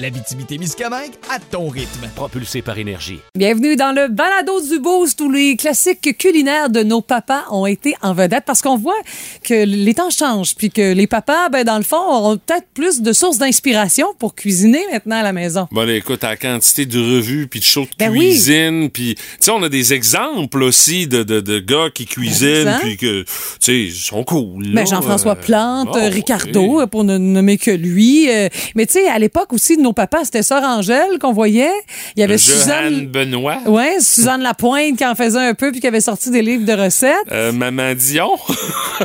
L'Abitibi-Témiscamingue à ton rythme. Propulsé par énergie. Bienvenue dans le balado du boost où les classiques culinaires de nos papas ont été en vedette parce qu'on voit que les temps changent puis que les papas, ben, dans le fond, auront peut-être plus de sources d'inspiration pour cuisiner maintenant à la maison. Bon, écoute, à la quantité de revues puis de shows de Ben oui. cuisine, puis tu sais, on a des exemples aussi de, de, de gars qui cuisinent puis que, tu sais, ils sont cool. là. Ben, Jean-François Plante, oh, euh, Ricardo, oui. pour ne nommer que lui. Euh, mais tu sais, à l'époque aussi, nos papas, c'était Sœur Angèle qu'on voyait. Il y avait Johanne Suzanne... Benoît. Ouais, Suzanne Lapointe qui en faisait un peu puis qui avait sorti des livres de recettes. Euh, Maman Dion.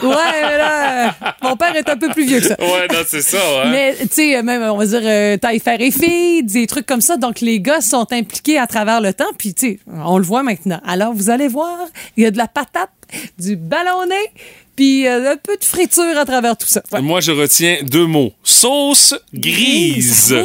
Ouais, mais là, euh, mon père est un peu plus vieux que ça. ouais, non, c'est ça, hein. Mais, tu sais, même, on va dire, euh, taille, fer et fille, des trucs comme ça. Donc, les gars sont impliqués à travers le temps. Puis, tu sais, on le voit maintenant. Alors, vous allez voir, il y a de la patate, du ballonné, puis euh, un peu de friture à travers tout ça. Ouais. Moi, je retiens deux mots. Sauce grise.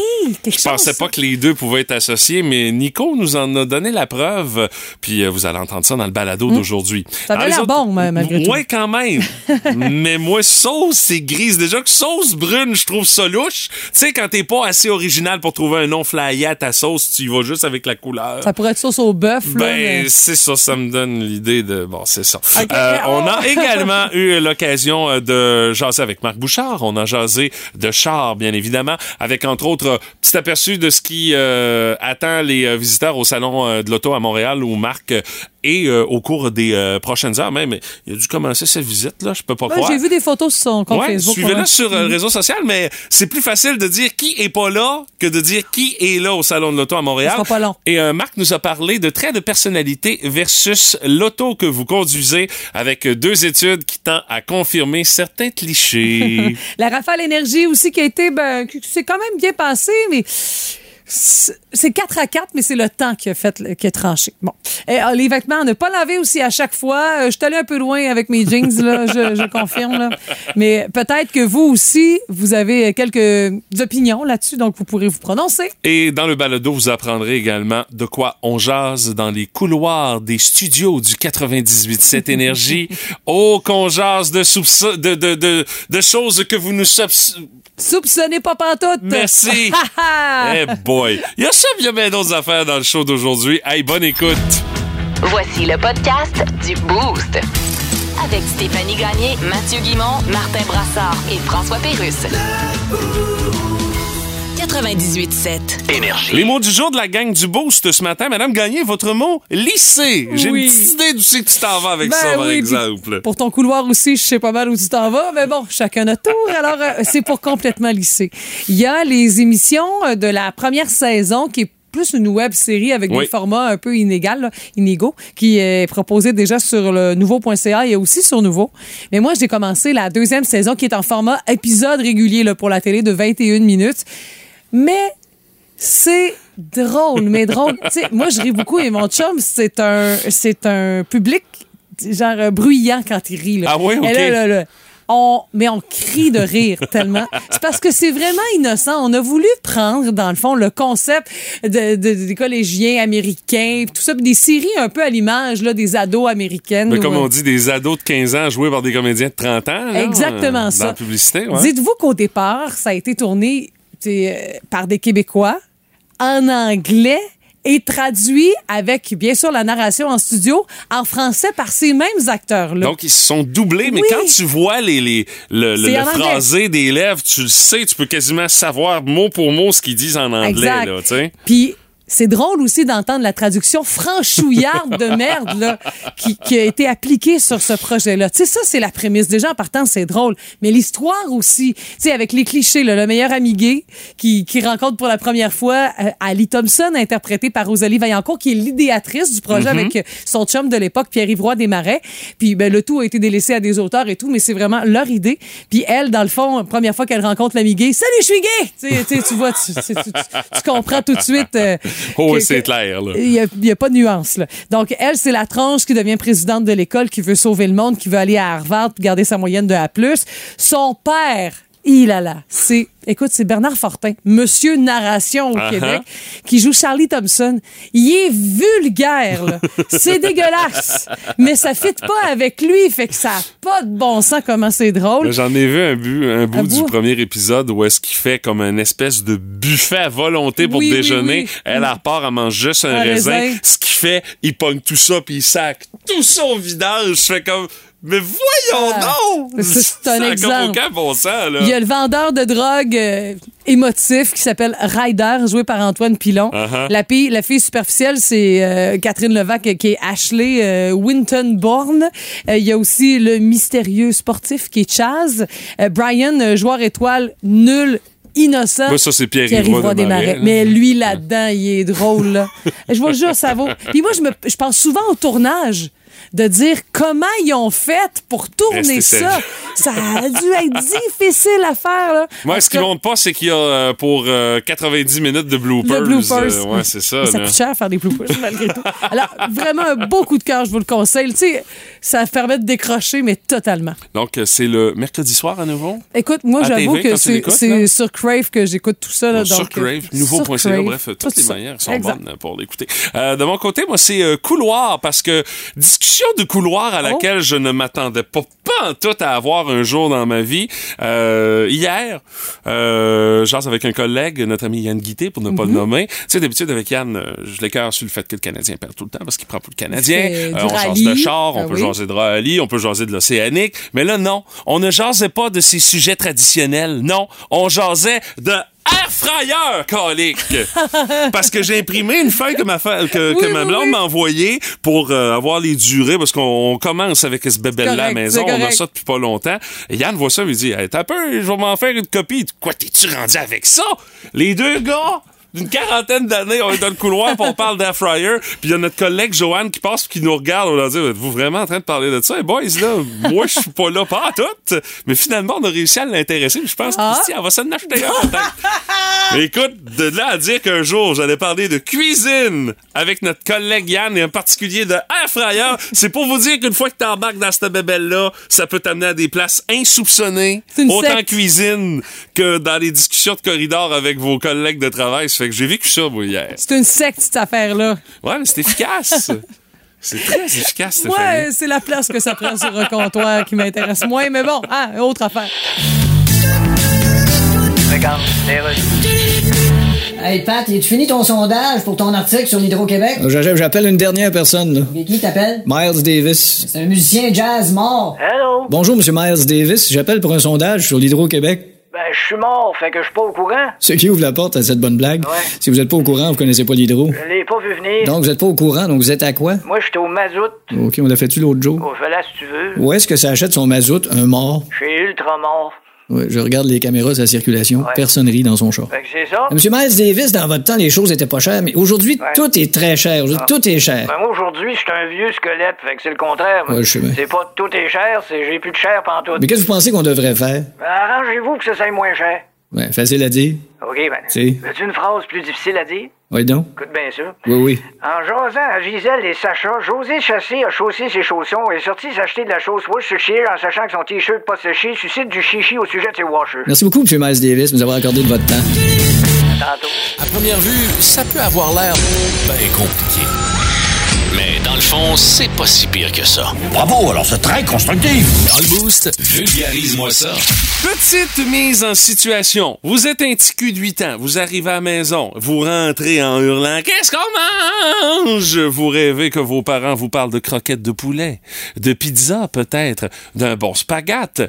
Quelque Je pensais pas que les deux pouvaient être associés, mais Nico nous en a donné la preuve. Puis euh, vous allez entendre ça dans le balado d'aujourd'hui. Hmm. Ça avait les l'air bon, ma- malgré tout. Ouais, quand même. mais moi, sauce, c'est grise. Déjà que sauce brune, je trouve ça louche. Tu sais, quand t'es pas assez original pour trouver un nom flyé à ta sauce, tu y vas juste avec la couleur. Ça pourrait être sauce au bœuf. Ben, mais- c'est ça, ça me donne l'idée de... Bon, c'est ça. Euh, on a également l'occasion euh, de jaser avec Marc Bouchard. On a jasé de char, bien évidemment, avec entre autres petit aperçu de ce qui euh, attend les euh, visiteurs au Salon de l'Auto à Montréal où Marc est euh, au cours des euh, prochaines heures même. Il a dû commencer cette visite-là, je peux pas Ouais, croire. J'ai vu des photos sur son compte Ouais, Facebook. suivez-le sur euh, le réseau social, mais c'est plus facile de dire qui est pas là que de dire qui est là au Salon de l'Auto à Montréal. Ça sera pas long. Et Marc nous a parlé de traits de personnalité versus l'auto que vous conduisez avec deux études qui tendent à confirmer certains clichés. La Rafale Énergie aussi qui a été, ben, s'est quand même bien passé, mais c'est c'est 4 à 4, mais c'est le temps qui a fait, qui a tranché. Bon. Et, euh, les vêtements, ne pas laver aussi à chaque fois. Euh, je suis allée un peu loin avec mes jeans, là, je, je confirme. Là. Mais peut-être que vous aussi, vous avez quelques opinions là-dessus, donc vous pourrez vous prononcer. Et dans le balado, vous apprendrez également de quoi on jase dans les couloirs des studios du 98.7 Énergie. Oh, qu'on jase de, soupçon- de, de, de, de choses que vous nous soupçonnez. Pas pantoute. Merci. Eh boy. Il y a ça, il y a bien d'autres affaires dans le show d'aujourd'hui. Hey, bonne écoute. Voici le podcast du Boost. Avec Stéphanie Gagné, Mathieu Guimont, Martin Brassard et François Pérusse. 98.7. Énergie. Les mots du jour de la gang du Boost ce matin. Madame Gagné, votre mot, lycée. J'ai Oui. une petite idée que tu t'en vas avec Ben ça, par oui, exemple. Pour ton couloir aussi, je sais pas mal où tu t'en vas, mais bon, chacun notre tour. Alors, euh, c'est pour complètement lisser. Il y a les émissions euh, de la première saison qui est plus une web série avec Oui. des formats un peu inégaux, là, inégaux, qui est proposée déjà sur le nouveau.ca et aussi sur Nouveau. Mais moi, j'ai commencé la deuxième saison qui est en format épisode régulier là, pour la télé de 21 minutes. Mais c'est drôle, mais drôle. Tu sais, moi, je ris beaucoup et mon chum, c'est un, c'est un public genre bruyant quand il rit. Là. Ah oui, OK. Là, là, là, on, mais on crie de rire tellement. C'est parce que c'est vraiment innocent. On a voulu prendre, dans le fond, le concept de, de- des collégiens américains, tout ça, des séries un peu à l'image là, des ados américaines. Mais comme euh, on dit, des ados de 15 ans joués par des comédiens de 30 ans. là, Exactement euh, ça. Dans la publicité, ouais. Dites-vous qu'au départ, ça a été tourné par des Québécois en anglais et traduit avec, bien sûr, la narration en studio en français par ces mêmes acteurs-là. Donc, ils se sont doublés, mais Oui. quand tu vois les, les, le, le, phrasé des lèvres, tu le sais, tu peux quasiment savoir mot pour mot ce qu'ils disent en anglais. Exact. Là. Puis c'est drôle aussi d'entendre la traduction franchouillarde de merde là, qui, qui a été appliquée sur ce projet-là. Tu sais, ça, c'est la prémisse. Déjà, en partant, c'est drôle. Mais l'histoire aussi, tu sais, avec les clichés, là, le meilleur ami gay qui, qui rencontre pour la première fois euh, Ali Thompson, interprétée par Rosalie Vaillancourt, qui est l'idéatrice du projet avec euh, son chum de l'époque, Pierre-Yves Roy Desmarais. Puis ben, le tout a été délaissé à des auteurs et tout, mais c'est vraiment leur idée. Puis elle, dans le fond, première fois qu'elle rencontre l'ami gay, « Salut, je suis gay! » tu vois, tu, tu, tu- tu comprends tout de suite euh, Oh, c'est clair, là. Il n'y a, a pas de nuance. Là. Donc, elle, c'est la tranche qui devient présidente de l'école, qui veut sauver le monde, qui veut aller à Harvard, garder sa moyenne de A+. Son père, il a là, c'est, écoute, c'est Bernard Fortin, monsieur narration au Uh-huh. Québec, qui joue Charlie Thompson. Il est vulgaire, là. C'est dégueulasse. Mais ça fit pas avec lui, fait que ça a pas de bon sens comment c'est drôle. J'en ai vu un, but, un bout du bout? premier épisode où est-ce qu'il fait comme une espèce de buffet à volonté pour Oui, oui, déjeuner. oui. Elle, elle repart, elle mange juste un, Un raisin. raisin. Ce qu'il fait, il pogne tout ça puis il sac tout ça au vidage. Je fais comme, mais voyons Ah, donc! c'est- un exemple. aucun bon sens, là. Il y a le vendeur de drogue euh, émotif qui s'appelle Ryder, joué par Antoine Pilon. Uh-huh. la, fille, la fille superficielle, c'est euh, Catherine Levac, euh, qui est Ashley euh, Winton-Bourne. Il y a aussi le mystérieux sportif qui est Chaz. Brian, joueur étoile nul, innocent. Moi, ça, c'est Pierre Pierre des Marais. Mais lui, là-dedans, il est drôle. Là. Je vous le jure, ça vaut. Puis moi, je, me, je pense souvent au tournage de dire comment ils ont fait pour tourner ça. Ça a dû être difficile à faire. Là. Moi, ce qui cas, montre pas, c'est qu'il y a euh, pour euh, 90 minutes de bloopers. le bloopers. Euh, ouais, c'est ça. Ça coûte cher faire des bloopers, malgré tout. Alors, vraiment un beau coup de cœur, je vous le conseille. Tu sais, ça permet de décrocher, mais totalement. Donc, euh, c'est le mercredi soir à nouveau? Écoute, moi, j'avoue que c'est sur Crave que j'écoute tout ça. Là, Bon, sur donc, euh, Crave, nouveau.ca, sur bref, tout toutes les manières sont Exact. bonnes pour l'écouter. Euh, de mon côté, moi, c'est euh, couloir, parce que discussion de couloir à laquelle Oh. je ne m'attendais pas, pas en tout à avoir un jour dans ma vie. Euh, hier, euh, genre avec un collègue, notre ami Yann Guité, pour ne pas le nommer. Tu sais, d'habitude, avec Yann, euh, je l'écœure sur le fait que le Canadien perd tout le temps, parce qu'il prend pour le Canadien. Euh, on jase rallye. de char, on Ah peut oui. jaser de rallye, on peut jaser de l'océanique. Mais là, non. On ne jasait pas de ces sujets traditionnels. Non. On jasait de air fryer, colique. parce que j'ai imprimé une feuille que ma, fa- que, ma blonde oui. m'a envoyée pour euh, avoir les durées, parce qu'on on commence avec ce bébé-là à la maison. On a ça depuis pas longtemps. Et Yann voit ça, il dit, hey, t'as peur, je vais m'en faire une copie. Quoi, t'es-tu rendu avec ça? Les deux gars, d'une quarantaine d'années, on est dans le couloir, puis on parle d'air fryer. Puis il y a notre collègue Joanne qui passe, qui nous regarde. On leur dit, êtes-vous vraiment en train de parler de ça? Et boys, là, moi, je suis pas là, pas à tout. Mais finalement, on a réussi à l'intéresser. Je pense Ah. qu'Ici, elle va s'en acheter un. Mais écoute, de là à dire qu'un jour, j'allais parler de cuisine avec notre collègue Yann et en particulier de air fryer, c'est pour vous dire qu'une fois que t'embarques dans cette bébelle-là, ça peut t'amener à des places insoupçonnées, autant en cuisine que dans les discussions de corridor avec vos collègues de travail. Fait que j'ai vécu ça, moi, hier. C'est une secte, cette affaire-là. Ouais, mais c'est efficace. c'est très efficace, Stéphanie. Ouais, c'est la place que ça prend sur un comptoir qui m'intéresse moins, mais bon, ah, autre affaire. Regarde, les Hey Pat, tu fini ton sondage pour ton article sur l'Hydro-Québec? J'a- J'appelle une dernière personne, là. Et Qui t'appelle? Miles Davis. C'est un musicien jazz mort. Hello? Bonjour, Monsieur Miles Davis. J'appelle pour un sondage sur l'Hydro-Québec. Ben, je suis mort, fait que je suis pas au courant. Ce qui ouvre la porte à cette bonne blague. Ouais. Si vous n'êtes pas au courant, vous connaissez pas l'Hydro. Je l'ai pas vu venir. Donc, vous n'êtes pas au courant, donc vous êtes à quoi? Moi, j'étais au mazout. OK, on l'a fait-tu l'autre jour? Au là si tu veux. Où est-ce que ça achète son mazout? Un mort? Chez Ultramort. Ouais, je regarde les caméras de sa circulation. Ouais. Personne rit dans son char. Fait que c'est ça. Monsieur Miles Davis, dans votre temps, les choses étaient pas chères, mais aujourd'hui, Ouais. tout est très cher. Aujourd'hui, Tout est cher. Ben, moi, aujourd'hui, je suis un vieux squelette, fait que c'est le contraire. c'est pas tout est cher, c'est j'ai plus de cher pantoute. Mais qu'est-ce que vous pensez qu'on devrait faire? Ben, arrangez-vous que ça soit moins cher. Ouais, facile à dire. OK, ben. Si. Veux-tu une phrase plus difficile à dire? Oui, donc. Écoute bien ça. Oui, oui. En jasant à Gisèle et Sacha, José Chassé a chaussé ses chaussons et est sorti s'acheter de la chausse rouge sur chier en sachant que son t-shirt pas séché suscite du chichi au sujet de ses washers. Merci beaucoup, Monsieur Miles Davis, de nous avoir accordé de votre temps. Tantôt. À première vue, ça peut avoir l'air bien compliqué. Mais dans le fond, c'est pas si pire que ça. Bravo, alors c'est très constructif. Dans le boost, vulgarise-moi ça. Petite mise en situation. Vous êtes un petit cul de 8 ans. Vous arrivez à la maison. Vous rentrez en hurlant Qu'est-ce qu'on mange? Vous rêvez que vos parents vous parlent de croquettes de poulet, de pizza peut-être, d'un bon spaghette.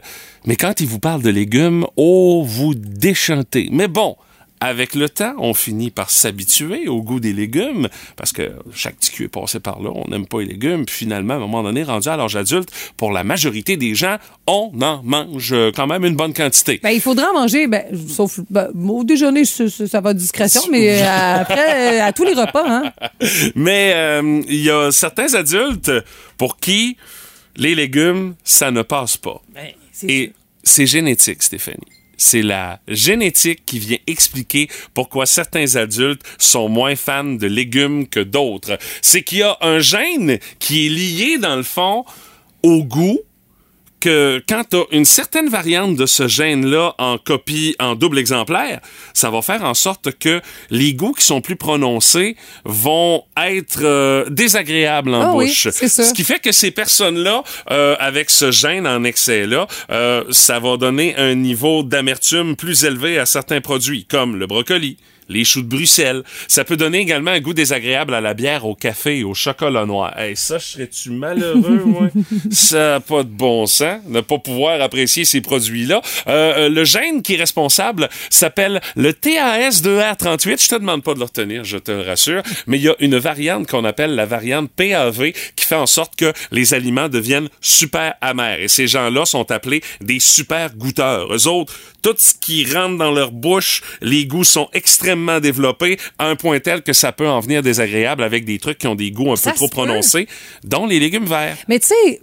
Mais quand ils vous parlent de légumes, oh, vous déchantez. Mais bon. Avec le temps, on finit par s'habituer au goût des légumes, parce que chaque petit cul est passé par là, on n'aime pas les légumes, puis finalement, à un moment donné, rendu à l'âge adulte, pour la majorité des gens, on en mange quand même une bonne quantité. Ben, il faudra en manger, ben, sauf ben, au déjeuner, ça, va de discrétion, mais euh, après, euh, à tous les repas, hein. Mais euh, il y a certains adultes pour qui les légumes, ça ne passe pas. Ben, Et c'est génétique, Stéphanie. C'est la génétique qui vient expliquer pourquoi certains adultes sont moins fans de légumes que d'autres. C'est qu'il y a un gène qui est lié, dans le fond, au goût que quand tu as une certaine variante de ce gène-là en copie, en double exemplaire, ça va faire en sorte que les goûts qui sont plus prononcés vont être euh, désagréables en Ah bouche. ça. Ce qui fait que ces personnes-là, euh, avec ce gène en excès-là, euh, ça va donner un niveau d'amertume plus élevé à certains produits, comme le brocoli. Les choux de Bruxelles. Ça peut donner également un goût désagréable à la bière, au café et au chocolat noir. Hey, ça, je serais-tu malheureux, moi? ça n'a pas de bon sens, ne pas pouvoir apprécier ces produits-là. Euh, euh, le gène qui est responsable s'appelle le TAS2A38. Je te demande pas de le retenir, je te le rassure. Mais il y a une variante qu'on appelle la variante PAV qui fait en sorte que les aliments deviennent super amers. Et ces gens-là sont appelés des super goûteurs. Eux autres, tout ce qui rentre dans leur bouche, les goûts sont extrêmement développés à un point tel que ça peut en venir désagréable avec des trucs qui ont des goûts un Ça peu trop peut. prononcés, dont les légumes verts. Mais tu sais,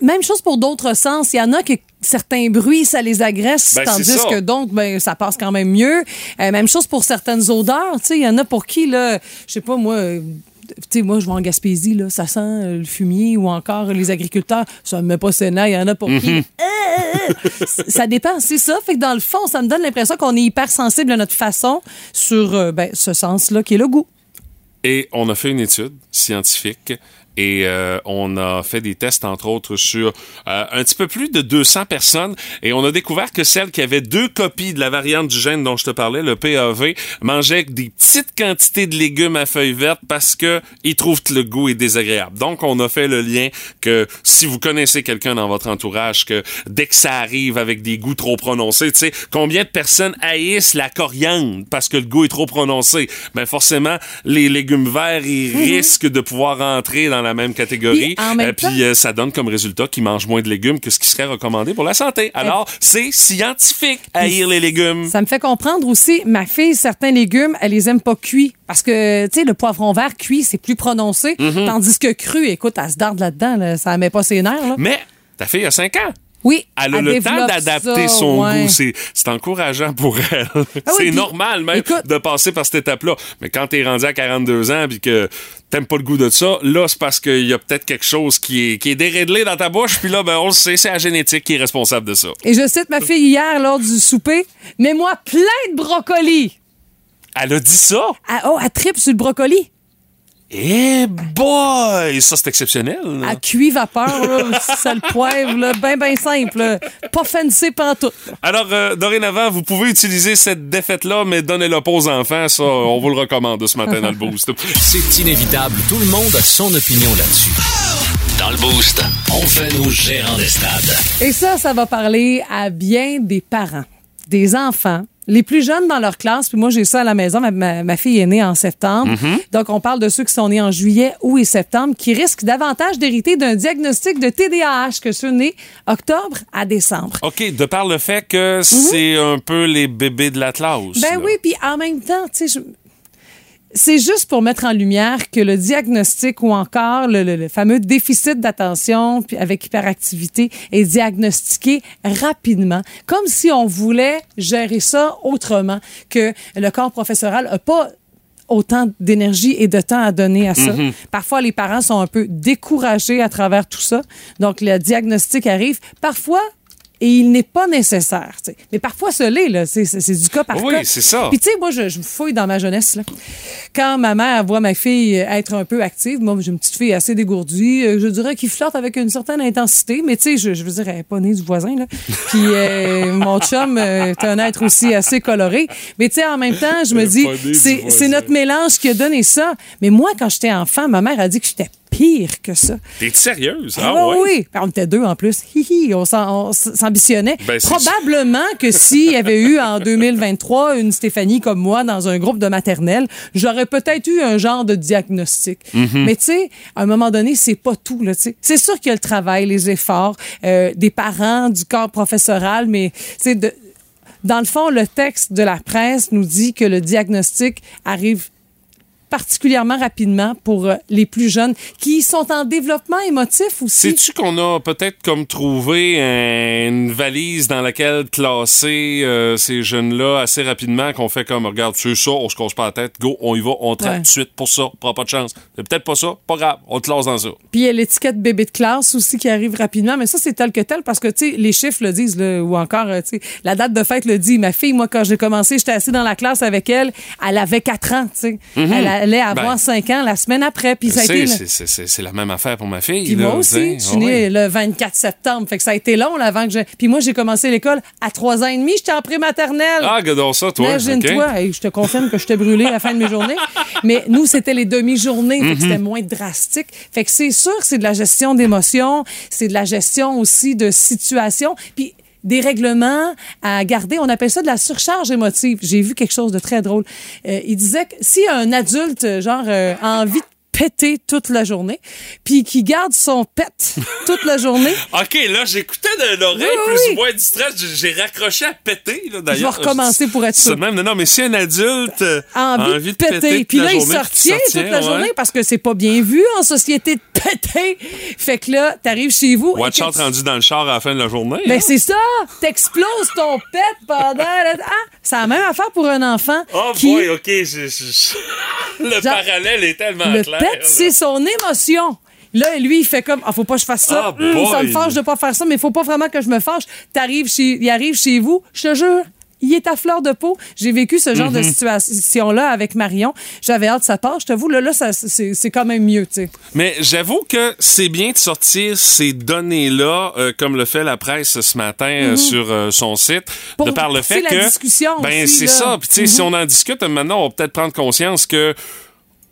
même chose pour d'autres sens. Il y en a que certains bruits, ça les agresse, Ben, tandis que d'autres, ben, ça passe quand même mieux. Euh, même chose pour certaines odeurs. Tu sais, il y en a pour qui, là, je sais pas, moi... Tu sais, moi, je vais en Gaspésie, là, ça sent euh, le fumier ou encore les agriculteurs. Ça me met pas sénat. Il y en a pour qui. Mhm. Euh, euh, ça dépend, c'est ça. Fait que dans le fond, ça me donne l'impression qu'on est hyper sensible à notre façon sur euh, ben, ce sens-là qui est le goût. Et on a fait une étude scientifique et euh, on a fait des tests, entre autres, sur euh, un petit peu plus de 200 personnes et on a découvert que celles qui avaient deux copies de la variante du gène dont je te parlais, le PAV, mangeaient des petites quantités de légumes à feuilles vertes parce que ils trouvent que le goût est désagréable. Donc, on a fait le lien que si vous connaissez quelqu'un dans votre entourage, que dès que ça arrive avec des goûts trop prononcés, tu sais, combien de personnes haïssent la coriandre parce que le goût est trop prononcé? Ben forcément, les légumes verts, ils risquent de pouvoir entrer dans la même catégorie. Puis, Euh, puis euh, ça donne comme résultat qu'ils mangent moins de légumes que ce qui serait recommandé pour la santé. Alors, c'est scientifique, haïr les légumes. Ça me fait comprendre aussi, ma fille, certains légumes, elle les aime pas cuits. Parce que, tu sais, le poivron vert cuit, c'est plus prononcé. Mhm. Tandis que cru, écoute, elle se darde là-dedans, là, ça met pas ses nerfs. Là. Mais ta fille a 5 ans. Oui, Elle a le temps d'adapter son ouais. goût. C'est, c'est encourageant pour elle. Ah oui, c'est normal même écoute- de passer par cette étape-là. Mais quand t'es rendu à 42 ans puis que t'aimes pas le goût de ça, là, c'est parce qu'il y a peut-être quelque chose qui est, qui est déréglé dans ta bouche. Puis là, ben, on le sait, c'est la génétique qui est responsable de ça. Et je cite ma fille hier lors du souper, mets-moi plein de brocolis. Elle a dit ça? Ah, oh, elle tripe sur le brocoli. Eh boy! Ça, c'est exceptionnel. là. À cuit vapeur, là, sel poivre, là, ben, ben simple. là. Pas fancy pantoute. Alors, euh, dorénavant, vous pouvez utiliser cette défaite-là, mais donnez-le pas aux enfants. Ça, on vous le recommande ce matin dans le boost. C'est inévitable, tout le monde a son opinion là-dessus. Dans le Boost, on fait nos gérants des stades. Et ça, ça va parler à bien des parents, des enfants, les plus jeunes dans leur classe. Puis moi, j'ai ça à la maison. Ma, ma- ma fille est née en septembre. Donc, on parle de ceux qui sont nés en juillet, août et septembre, qui risquent davantage d'hériter d'un diagnostic de TDAH que ceux nés octobre à décembre. OK, de par le fait que c'est un peu les bébés de l'Atlas. Mhm. Ben là. oui, puis en même temps, tu sais, je- c'est juste pour mettre en lumière que le diagnostic ou encore le, le- le fameux déficit d'attention avec hyperactivité est diagnostiqué rapidement, comme si on voulait gérer ça autrement, que le corps professoral n'a pas autant d'énergie et de temps à donner à ça. Parfois, les parents sont un peu découragés à travers tout ça. Donc, le diagnostic arrive. Parfois, et il n'est pas nécessaire. Mais parfois, ce l'est, là. C'est, du cas par Oui, cas. c'est ça. Puis, tu sais, moi, je, je me fouille dans ma jeunesse, là. Quand ma mère voit ma fille être un peu active, moi, j'ai une petite fille assez dégourdie, euh, je dirais qui flirte avec une certaine intensité, mais tu sais, je, je veux dire, elle n'est pas née du voisin, là. Puis, euh, mon chum euh, est un être aussi assez coloré. Mais tu sais, en même temps, je me dis, c'est notre mélange qui a donné ça. Mais moi, quand j'étais enfant, ma mère a dit que j'étais pire que ça. T'es sérieuse? Ah, Ah, ouais? oui, on était deux en plus. Hi, hi, on s'ambitionnait. Ben, Probablement que s'il y avait eu en 2023 une Stéphanie comme moi dans un groupe de maternelle, j'aurais peut-être eu un genre de diagnostic. Mhm. Mais tu sais, à un moment donné, c'est pas tout. C'est sûr qu'il y a le travail, les efforts euh, des parents, du corps professoral, mais dans le fond, le texte de la presse nous dit que le diagnostic arrive particulièrement rapidement pour euh, les plus jeunes qui sont en développement émotif aussi. Sais-tu qu'on a peut-être comme trouvé un- une valise dans laquelle classer euh, ces jeunes-là assez rapidement qu'on fait comme, regarde, c'est ça, on se casse pas la tête, go, on y va, on traite Ouais. tout de suite pour ça, prends pas de chance. C'est peut-être pas ça, pas grave, on te classe dans ça. Puis il y a l'étiquette bébé de classe aussi qui arrive rapidement, mais ça c'est tel que tel parce que tu sais les chiffres le disent là, ou encore euh, tu sais la date de fête le dit. Ma fille moi quand j'ai commencé, j'étais assis dans la classe avec elle, elle avait 4 ans, tu sais. Elle allait avoir Ben, 5 ans la semaine après, puis ça a été c'est- la même affaire pour ma fille. puis moi aussi, je suis Ah née le 24 septembre, fait que ça a été long là, avant que je Puis moi j'ai commencé l'école à 3 ans et demi, j'étais en prématernelle. Ah, gadons ça, toi. Imagine-toi, ok. Hey, je te confirme que je t'ai brûlé à la fin de mes journées. Mais nous, c'était les demi-journées, que Mhm. c'était moins drastique. Fait que c'est sûr c'est de la gestion d'émotions, c'est de la gestion aussi de situation. Puis des règlements à garder. On appelle ça de la surcharge émotive. J'ai vu quelque chose de très drôle. Euh, il disait que si un adulte, genre, euh, a envie de péter toute la journée, puis qui garde son pet toute la journée, OK, là, j'écoutais de l'oreille Oui, plus oui. ou moins distress. J'ai raccroché à péter, là, je vais d'ailleurs. recommencer pour être sûr. même. Non, non, mais si un adulte euh, a envie, de péter. toute Puis là, il sortait toute la ouais. journée parce que c'est pas bien vu en société de péter. Fait que là, t'arrives chez vous. Watch out rendu dans le char à la fin de la journée. Ben hein? c'est ça, t'exploses ton pet pendant. Ah, c'est la même affaire pour un enfant Oh qui boy, OK. je- je- je- Le Genre, parallèle est tellement le clair. C'est son émotion. Là, lui, il fait comme, ah, faut pas que je fasse ça. Ah, Hum, ça me fâche de pas faire ça, mais faut pas vraiment que je me fâche. T'arrives chez, il arrive chez vous, je te jure. Il est à fleur de peau. J'ai vécu ce genre de Mhm. situation-là avec Marion. J'avais hâte de sa part. Je t'avoue, là, là, c'est quand même mieux, tu sais. Mais j'avoue que c'est bien de sortir ces données-là, euh, comme le fait la presse ce matin euh, Mhm. sur euh, son site, Pour de par le fait la que discussion ben c'est ça. Puis tu sais, Mhm. si on en discute maintenant, on va peut-être prendre conscience que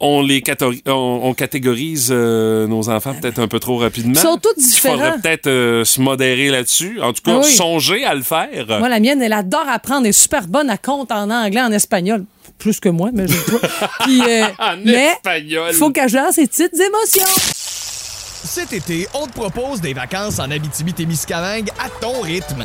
on les catori- on, on catégorise euh, nos enfants peut-être un peu trop rapidement. Ils sont tous Il faudrait différents. peut-être euh, se modérer là-dessus. En tout cas, Ah oui. songer à le faire. Moi, la mienne, elle adore apprendre. Elle est super bonne à compte en anglais, en espagnol. Plus que moi, mais je Puis, euh, En mais espagnol. faut qu'elle gère ses petites émotions. Cet été, on te propose des vacances en Abitibi-Témiscamingue à ton rythme.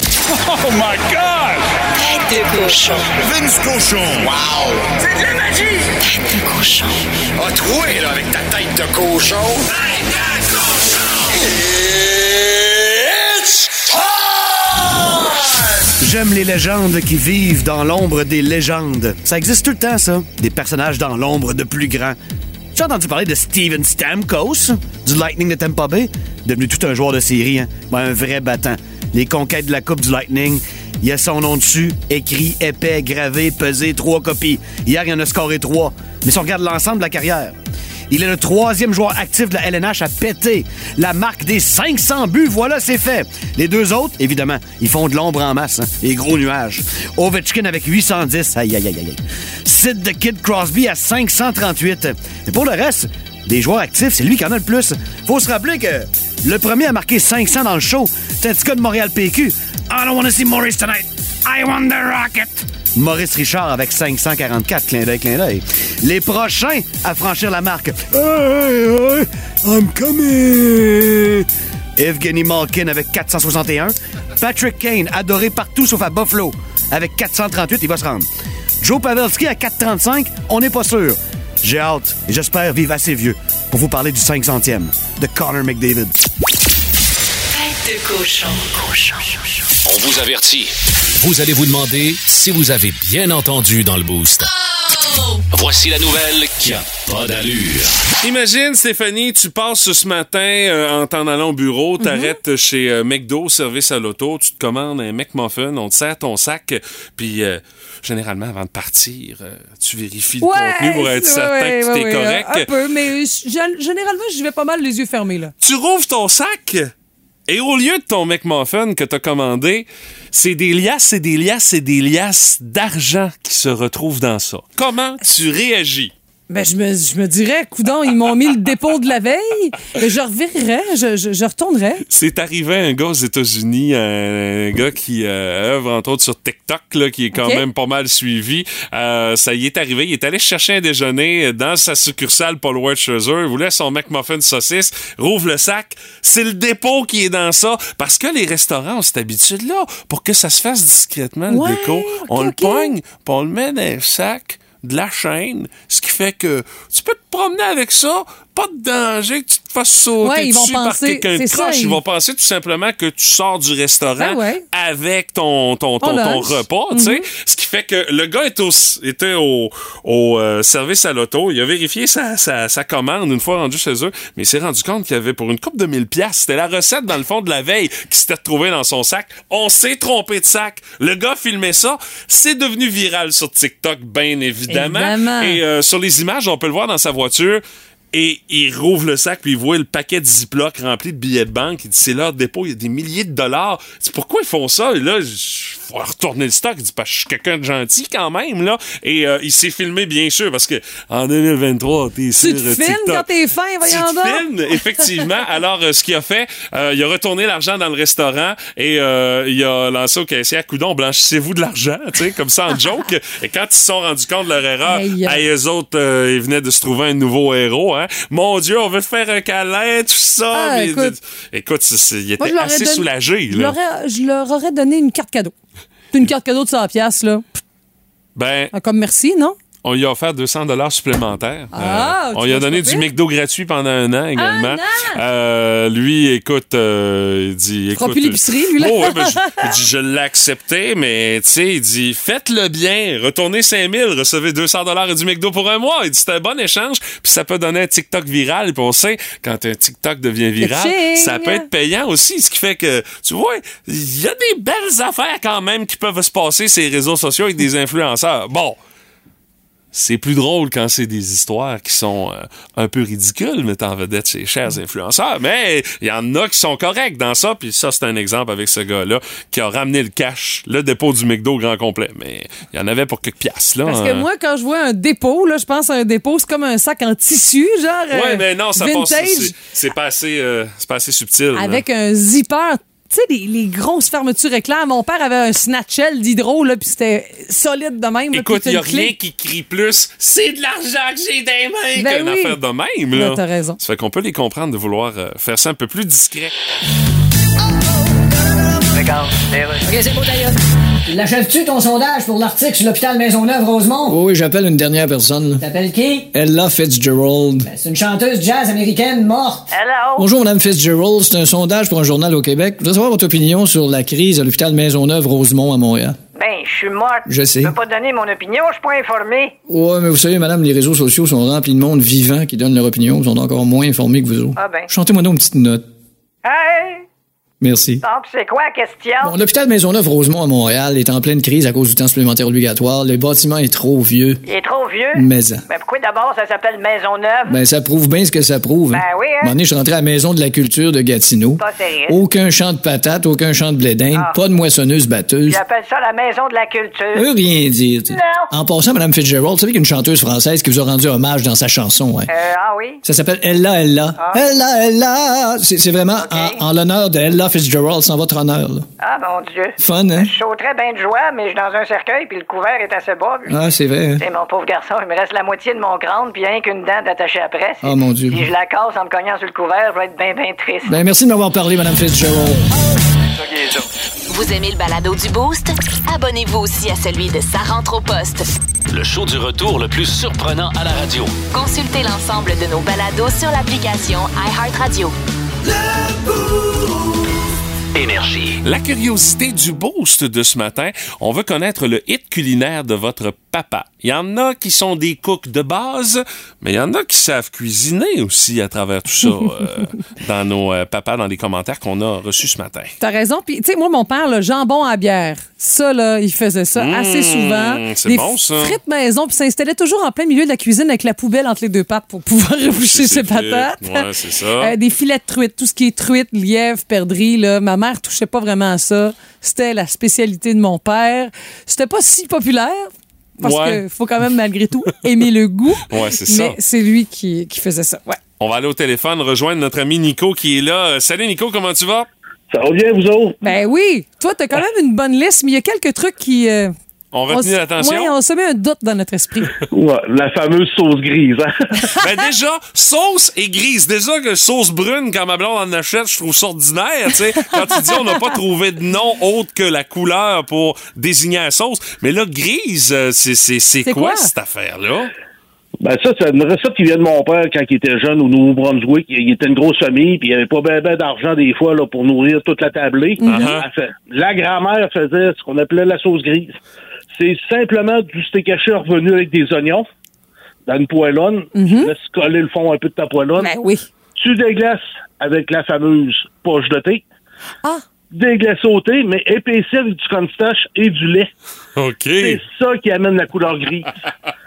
Oh my God! Tête de cochon. Vince Cochon! Wow! C'est de la magie! Tête de cochon. A troué, là, avec ta tête de cochon! Tête de cochon! It's time! J'aime les légendes qui vivent dans l'ombre des légendes. Ça existe tout le temps, ça. Des personnages dans l'ombre de plus grands. Tu as entendu parler de Steven Stamkos, du Lightning de Tampa Bay? Devenu tout un joueur de série, hein? Ben, un vrai battant. Les conquêtes de la Coupe du Lightning, il y a son nom dessus, écrit, épais, gravé, pesé, trois copies. Hier, il en a scoré trois. Mais si on regarde l'ensemble de la carrière, il est le troisième joueur actif de la LNH à péter la marque des 500 buts. Voilà, c'est fait. Les deux autres, évidemment, ils font de l'ombre en masse. hein. Gros nuages. Ovechkin avec 810. Aïe, aïe, aïe, aïe. Sid the Kid Crosby à 538. Et pour le reste, des joueurs actifs, c'est lui qui en a le plus. Faut se rappeler que le premier à marquer 500 dans le show, c'est un petit de Montréal PQ. I don't want to see Maurice tonight. I want the Rocket. Maurice Richard avec 544, clin d'œil, clin d'œil. Les prochains à franchir la marque. Hey, hey, I'm coming! Evgeny Malkin avec 461. Patrick Kane, adoré partout sauf à Buffalo, avec 438, il va se rendre. Joe Pavelski à 435, on n'est pas sûr. J'ai hâte et j'espère vivre assez vieux pour vous parler du 500e de Connor McDavid. Tête de cochon. Cochon. On vous avertit. Vous allez vous demander si vous avez bien entendu dans le boost. Voici la nouvelle qui a pas d'allure. Imagine, Stéphanie, tu passes ce matin euh, en t'en allant au bureau, Mhm. t'arrêtes chez euh, McDo, service à l'auto, tu te commandes un McMuffin, on te sert ton sac, puis euh, généralement, avant de partir, euh, tu vérifies le contenu pour être certain ouais, que est ouais, correct. Un peu, mais je- généralement, j'y vais pas mal les yeux fermés, là. Tu rouvres ton sac et au lieu de ton McMuffin que t'as commandé, c'est des liasses, c'est des liasses, c'est des liasses d'argent qui se retrouvent dans ça. Comment tu réagis? Ben, je me, je me dirais, coudon, ils m'ont mis le dépôt de la veille. Ben, je revirerais, je, je, je retournerais. C'est arrivé à un gars aux États-Unis, un gars qui euh, œuvre entre autres sur TikTok, là, qui est quand même pas mal suivi. Euh, ça y est arrivé. Il est allé chercher un déjeuner dans sa succursale Paul White Il voulait son McMuffin saucisse. Rouvre le sac. C'est le dépôt qui est dans ça. Parce que les restaurants ont cette habitude-là. Pour que ça se fasse discrètement, le Ouais, déco. On le pogne, puis on le met dans un sac de la chaîne, ce qui fait que tu peux te promener avec ça, pas de danger que tu te fasses sauter Ouais, ils vont par penser- quelqu'un de croche. Ils ils- vont penser tout simplement que tu sors du restaurant Ben ouais. avec ton, ton, ton, repas, tu sais. Mhm. Ce qui fait que le gars est au, était au, au euh, service à l'auto. Il a vérifié sa, sa, sa commande une fois rendu chez eux, mais il s'est rendu compte qu'il y avait pour une coupe de 1000 pièces. C'était la recette dans le fond de la veille qui s'était retrouvée dans son sac. On s'est trompé de sac. Le gars filmait ça. C'est devenu viral sur TikTok, bien évidemment. Évidemment. Et euh, sur les images, on peut le voir dans sa voiture. Et il rouvre le sac, puis il voit le paquet de Ziploc rempli de billets de banque. Il dit, c'est leur dépôt, il y a des milliers de dollars. C'est pourquoi ils font ça? Et là, il faut retourner le stock. Il dit, parce que je suis quelqu'un de gentil quand même, là. Et euh, il s'est filmé, bien sûr, parce que en 2023, t'es Tu sur te euh, filmes quand t'es fin, Tu voyons te donc. filmes, effectivement. Alors, euh, ce qu'il a fait, euh, il a retourné l'argent dans le restaurant et euh, il a lancé au caissier à coudon, blanchissez-vous de l'argent, tu sais, comme ça en joke. Et quand ils se sont rendus compte de leur erreur, à eux autres, euh, ils venaient de se trouver un nouveau héros. Hein. Mon Dieu, on veut te faire un câlin, tout ça. Ah, Mais, écoute. écoute, il était assez donné- soulagé. Je Là. leur, ai- je leur aurais donné une carte cadeau. Une carte cadeau de 100 piastres, là. Ben, Ah, Comme merci, non? On lui a offert 200 dollars supplémentaires. Ah, Euh, on lui a donné du McDo gratuit pendant un an également. Euh, lui, écoute, euh, il dit... fera écoute, plus l'épicerie, lui, là? Oh, ouais, ben, je, il dit, je l'ai accepté, mais tu sais, il dit, faites-le bien, retournez 5000, recevez 200 dollars et du McDo pour un mois. Il dit, c'est un bon échange, puis ça peut donner un TikTok viral. Puis on sait, quand un TikTok devient viral, ça peut être payant aussi, ce qui fait que, tu vois, il y a des belles affaires quand même qui peuvent se passer sur les réseaux sociaux avec des influenceurs. Bon, c'est plus drôle quand c'est des histoires qui sont euh, un peu ridicules, mettant en vedette ces chers influenceurs. Mais il y en a qui sont corrects dans ça. Puis ça, c'est un exemple avec ce gars-là qui a ramené le cash, le dépôt du McDo au grand complet. Mais il y en avait pour quelques piastres. Là, Parce que hein. moi, quand je vois un dépôt, là, je pense à un dépôt, c'est comme un sac en tissu, genre. euh, Ouais, mais non, ça vintage, c'est- C'est pas assez, euh, c'est pas assez subtil. là. Avec un zipper. Tu sais, les, les grosses fermetures éclairs. Mon père avait un Snatchel d'hydro, là, puis c'était solide de même. là, Écoute, il n'y a clé. rien qui crie plus. C'est de l'argent que j'ai des mains Ben qu'une oui. affaire de même. Là, t'as raison. Ça fait qu'on peut les comprendre de vouloir euh, faire ça un peu plus discret. OK, c'est beau, d'ailleurs. L'achèves-tu ton sondage pour l'article sur l'hôpital Maisonneuve-Rosemont? Oui, oui, j'appelle une dernière personne. T'appelles qui? Ella Fitzgerald. C'est une chanteuse jazz américaine morte. Hello? Bonjour, Madame Fitzgerald. C'est un sondage pour un journal au Québec. Je voudrais savoir votre opinion sur la crise à l'hôpital Maisonneuve-Rosemont à Montréal. Ben, je suis morte. Je sais. Je peux pas donner mon opinion, je suis pas informé. Ouais, mais vous savez, madame, les réseaux sociaux sont remplis de monde vivant qui donne leur opinion, qui sont encore moins informés que vous autres. Ah ben. Chantez-moi donc une petite note. Hey! Merci. Donc, c'est quoi la question? Bon, l'hôpital Maisonneuve-Rosemont à Montréal est en pleine crise à cause du temps supplémentaire obligatoire. Le bâtiment est trop vieux. Il est trop vieux? Mais ça. Ben, pourquoi d'abord ça s'appelle Maisonneuve? Ben, ça prouve bien ce que ça prouve. hein. Ben oui, hein? Un moment donné, je suis rentré à la maison de la culture de Gatineau. Pas sérieux. Aucun champ de patates, aucun champ de blé d'Inde, Ah. pas de moissonneuse batteuse. J'appelle ça la Maison de la Culture. Ça veut rien dire. Non. En passant, Madame Fitzgerald, vous savez qu'il y a une chanteuse française qui vous a rendu hommage dans sa chanson. hein? Euh, ah oui? Ça s'appelle Ella Ella. Ah. Ella Ella. C'est c'est vraiment en, en l'honneur de Ella Fitzgerald, sans votre honneur. là. Ah, mon Dieu. Fun, hein? Je sauterais bien de joie, mais je suis dans un cercueil, puis le couvert est assez bas. puis- Ah, c'est vrai. hein? C'est mon pauvre garçon, il me reste la moitié de mon crâne, puis rien qu'une dent d'attacher après. Oh, mon Dieu. Si je la casse en me cognant sur le couvert, je vais être bien, bien triste. Ben, merci de m'avoir parlé, Madame Fitzgerald. Vous aimez le balado du Boost? Abonnez-vous aussi à celui de Sa rentre au poste. Le show du retour le plus surprenant à la radio. Consultez l'ensemble de nos balados sur l'application iHeartRadio. Énergie. La curiosité du boost de ce matin, on veut connaître le hit culinaire de votre papa. Il y en a qui sont des cooks de base, mais il y en a qui savent cuisiner aussi à travers tout ça euh, dans nos euh, papas, dans les commentaires qu'on a reçus ce matin. T'as raison. Puis, tu sais, moi, mon père, le jambon à bière, ça, là, il faisait ça Mmh, assez souvent. c'est bon, ça. frites maison, puis s'installait toujours en plein milieu de la cuisine avec la poubelle entre les deux pattes pour pouvoir reboucher ses patates. Ouais, c'est ça. Euh, des filets de truite, tout ce qui est truite, lièvre, perdrix, là. Ma mère touchait pas vraiment à ça. C'était la spécialité de mon père. C'était pas si populaire. Parce Ouais. qu'il faut quand même malgré tout aimer le goût. Ouais, c'est ça. Mais c'est lui qui, qui faisait ça. Ouais. On va aller au téléphone rejoindre notre ami Nico qui est là. Euh, Salut Nico, comment tu vas? Ça va bien, vous autres? Ben oui, toi, t'as quand même une bonne liste, mais il y a quelques trucs qui. euh, On retenu s- l'attention? Ouais, on se met un doute dans notre esprit. Ouais, la fameuse sauce grise. Hein? Ben déjà, sauce et grise. Déjà que sauce brune, quand ma blonde en achète, je trouve ça ordinaire, tu sais. Quand tu dis on n'a pas trouvé de nom autre que la couleur pour désigner la sauce. Mais là, grise, euh, c'est, c'est, c'est C'est quoi, quoi? cette affaire-là? Ben ça, c'est une recette qui vient de mon père quand il était jeune au Nouveau-Brunswick. Il était une grosse famille, puis il n'y avait pas ben, ben d'argent des fois là, pour nourrir toute la tablée. Fait- La grand-mère faisait ce qu'on appelait la sauce grise. C'est simplement du steak haché revenu avec des oignons dans une poêlonne. Tu laisses coller le fond un peu de ta poêlonne. Ben oui. Tu déglaces avec la fameuse poche de thé. Ah. Déglacer au thé, mais épaissi avec du cornstarch et du lait. OK. C'est ça qui amène la couleur grise.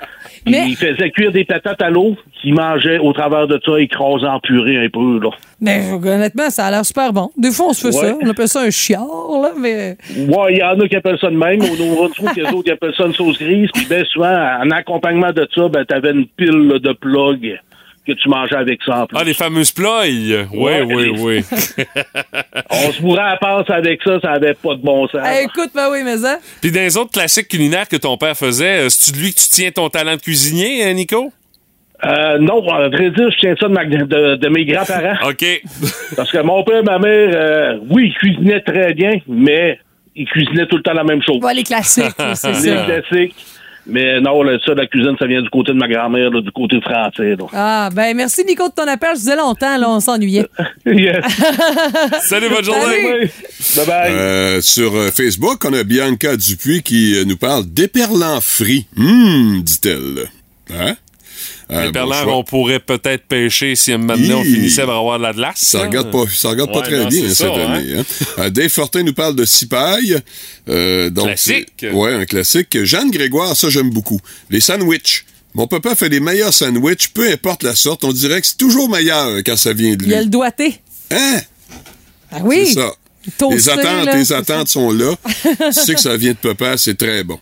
Mais- Il faisait cuire des patates à l'eau, qu'il mangeait au travers de ça, écrasé en purée un peu, là. Ben, honnêtement, ça a l'air super bon. Des fois, on se fait Ouais. ça. On appelle ça un chiard, là, mais. Ouais, il y en a qui appellent ça de même. Au Nouveau-Brunswick, il y a d'autres qui appellent ça une sauce grise. Puis bien souvent, en accompagnement de ça, ben, t'avais une pile là, de plugs que tu mangeais avec ça en plus. Ah, les fameuses ployes. Oui, Ouais, oui, les- oui. On se bourrait à la passe avec ça, ça avait pas de bon sens. Eh, écoute, ben oui, mais ça. Puis dans les autres classiques culinaires que ton père faisait, euh, c'est-tu de lui que tu tiens ton talent de cuisinier, hein, Nico? Euh, non, à vrai dire, je tiens ça de, ma- de- de mes grands-parents. OK. Parce que mon père et ma mère, euh, oui, ils cuisinaient très bien, mais ils cuisinaient tout le temps la même chose. Ouais, les classiques, c'est Les ça. classiques. Mais non, là, ça, la cuisine, ça vient du côté de ma grand-mère, là, du côté français. là. Ah, ben merci, Nico, de ton appel. Je disais longtemps, là, on s'ennuyait. Yes. Salut, bonne journée. Salut. Bye bye. Euh, sur euh, Facebook, on a Bianca Dupuis qui euh, nous parle d'éperlant frit. Hum, dit-elle. Hein? Euh, Les bon perlants, choix. on pourrait peut-être pêcher si un moment donné, on finissait par avoir de la glace. Ça hein. regarde pas, ça regarde pas Ouais, très non, bien hein, ça, cette hein. année. Hein. Euh, Dave Fortin nous parle de cipaille. Euh, donc, Classique. Ouais, un classique. Jeanne Grégoire, ça j'aime beaucoup. Les sandwichs. Mon papa fait les meilleurs sandwichs, peu importe la sorte. On dirait que c'est toujours meilleur quand ça vient de Il lui. y a le doigté. Hein? Ah oui. C'est ça. Les attentes, là, les c'est attentes sont là. tu sais que ça vient de papa, c'est très bon.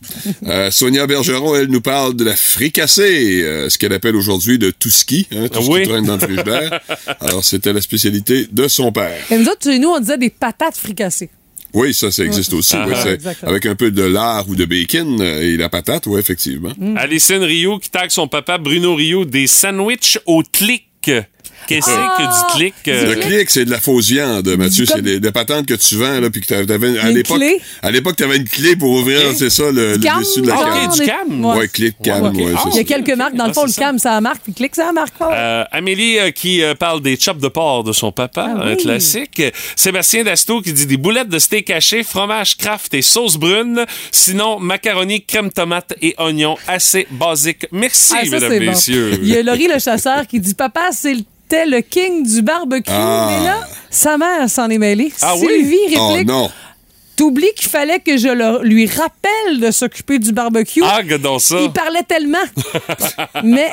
Euh, Sonia Bergeron, elle nous parle de la fricassée, euh, ce qu'elle appelle aujourd'hui de tout ski, hein, tout ce Oui. qui traîne dans le frigidaire. Alors, c'était la spécialité de son père. Et nous autres, chez nous, on disait des patates fricassées. Oui, ça, ça existe aussi. Ah, ouais, avec un peu de lard ou de bacon euh, et la patate, oui, effectivement. Mm. Alicine Rio qui tague son papa Bruno Rio des sandwichs au clic. Qu'est-ce Ah! que du clic? euh, Le clic, c'est de la fausse viande, Mathieu. C'est des, des patentes que tu vends, là, puis que t'a- t'avais, à Une l'époque, clé? à l'époque, t'avais une clé pour ouvrir, c'est ça, le, le dessus de la genre, cam. Ok, du cam. Ouais. Ouais, clic, cam, ouais, Ah, c'est Il y a quelques marques. Dans le Ah, fond, le c'est ça. cam, ça marque, puis clic, ça marque pas. Euh, Amélie euh, qui euh, parle des chops de porc de son papa, Ah un classique. Sébastien Dasto qui dit des boulettes de steak haché, fromage craft et sauce brune. Sinon, macaroni, crème tomate et oignons. Assez basique. Merci, Ah, ça, mesdames, c'est bon. messieurs. Il y a Laurie le chasseur qui dit Papa, c'était le king du barbecue. Ah. Mais là, sa mère s'en est mêlée. Ah oui? Sylvie Oh réplique non! T'oublies qu'il fallait que je le- lui rappelle de s'occuper du barbecue. Ah, dans ça. Il parlait tellement. Mais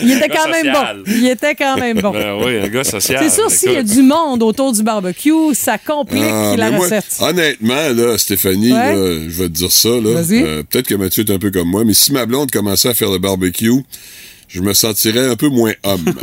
il était quand même bon. Il était quand même bon. Ben oui, un gars social. C'est sûr, s'il y a du monde autour du barbecue, ça complique Ah, la moi, recette. honnêtement, là, Stéphanie, Ouais. là, je vais te dire ça, là. Vas-y. Euh, Peut-être que Mathieu est un peu comme moi, mais si ma blonde commençait à faire le barbecue, je me sentirais un peu moins homme.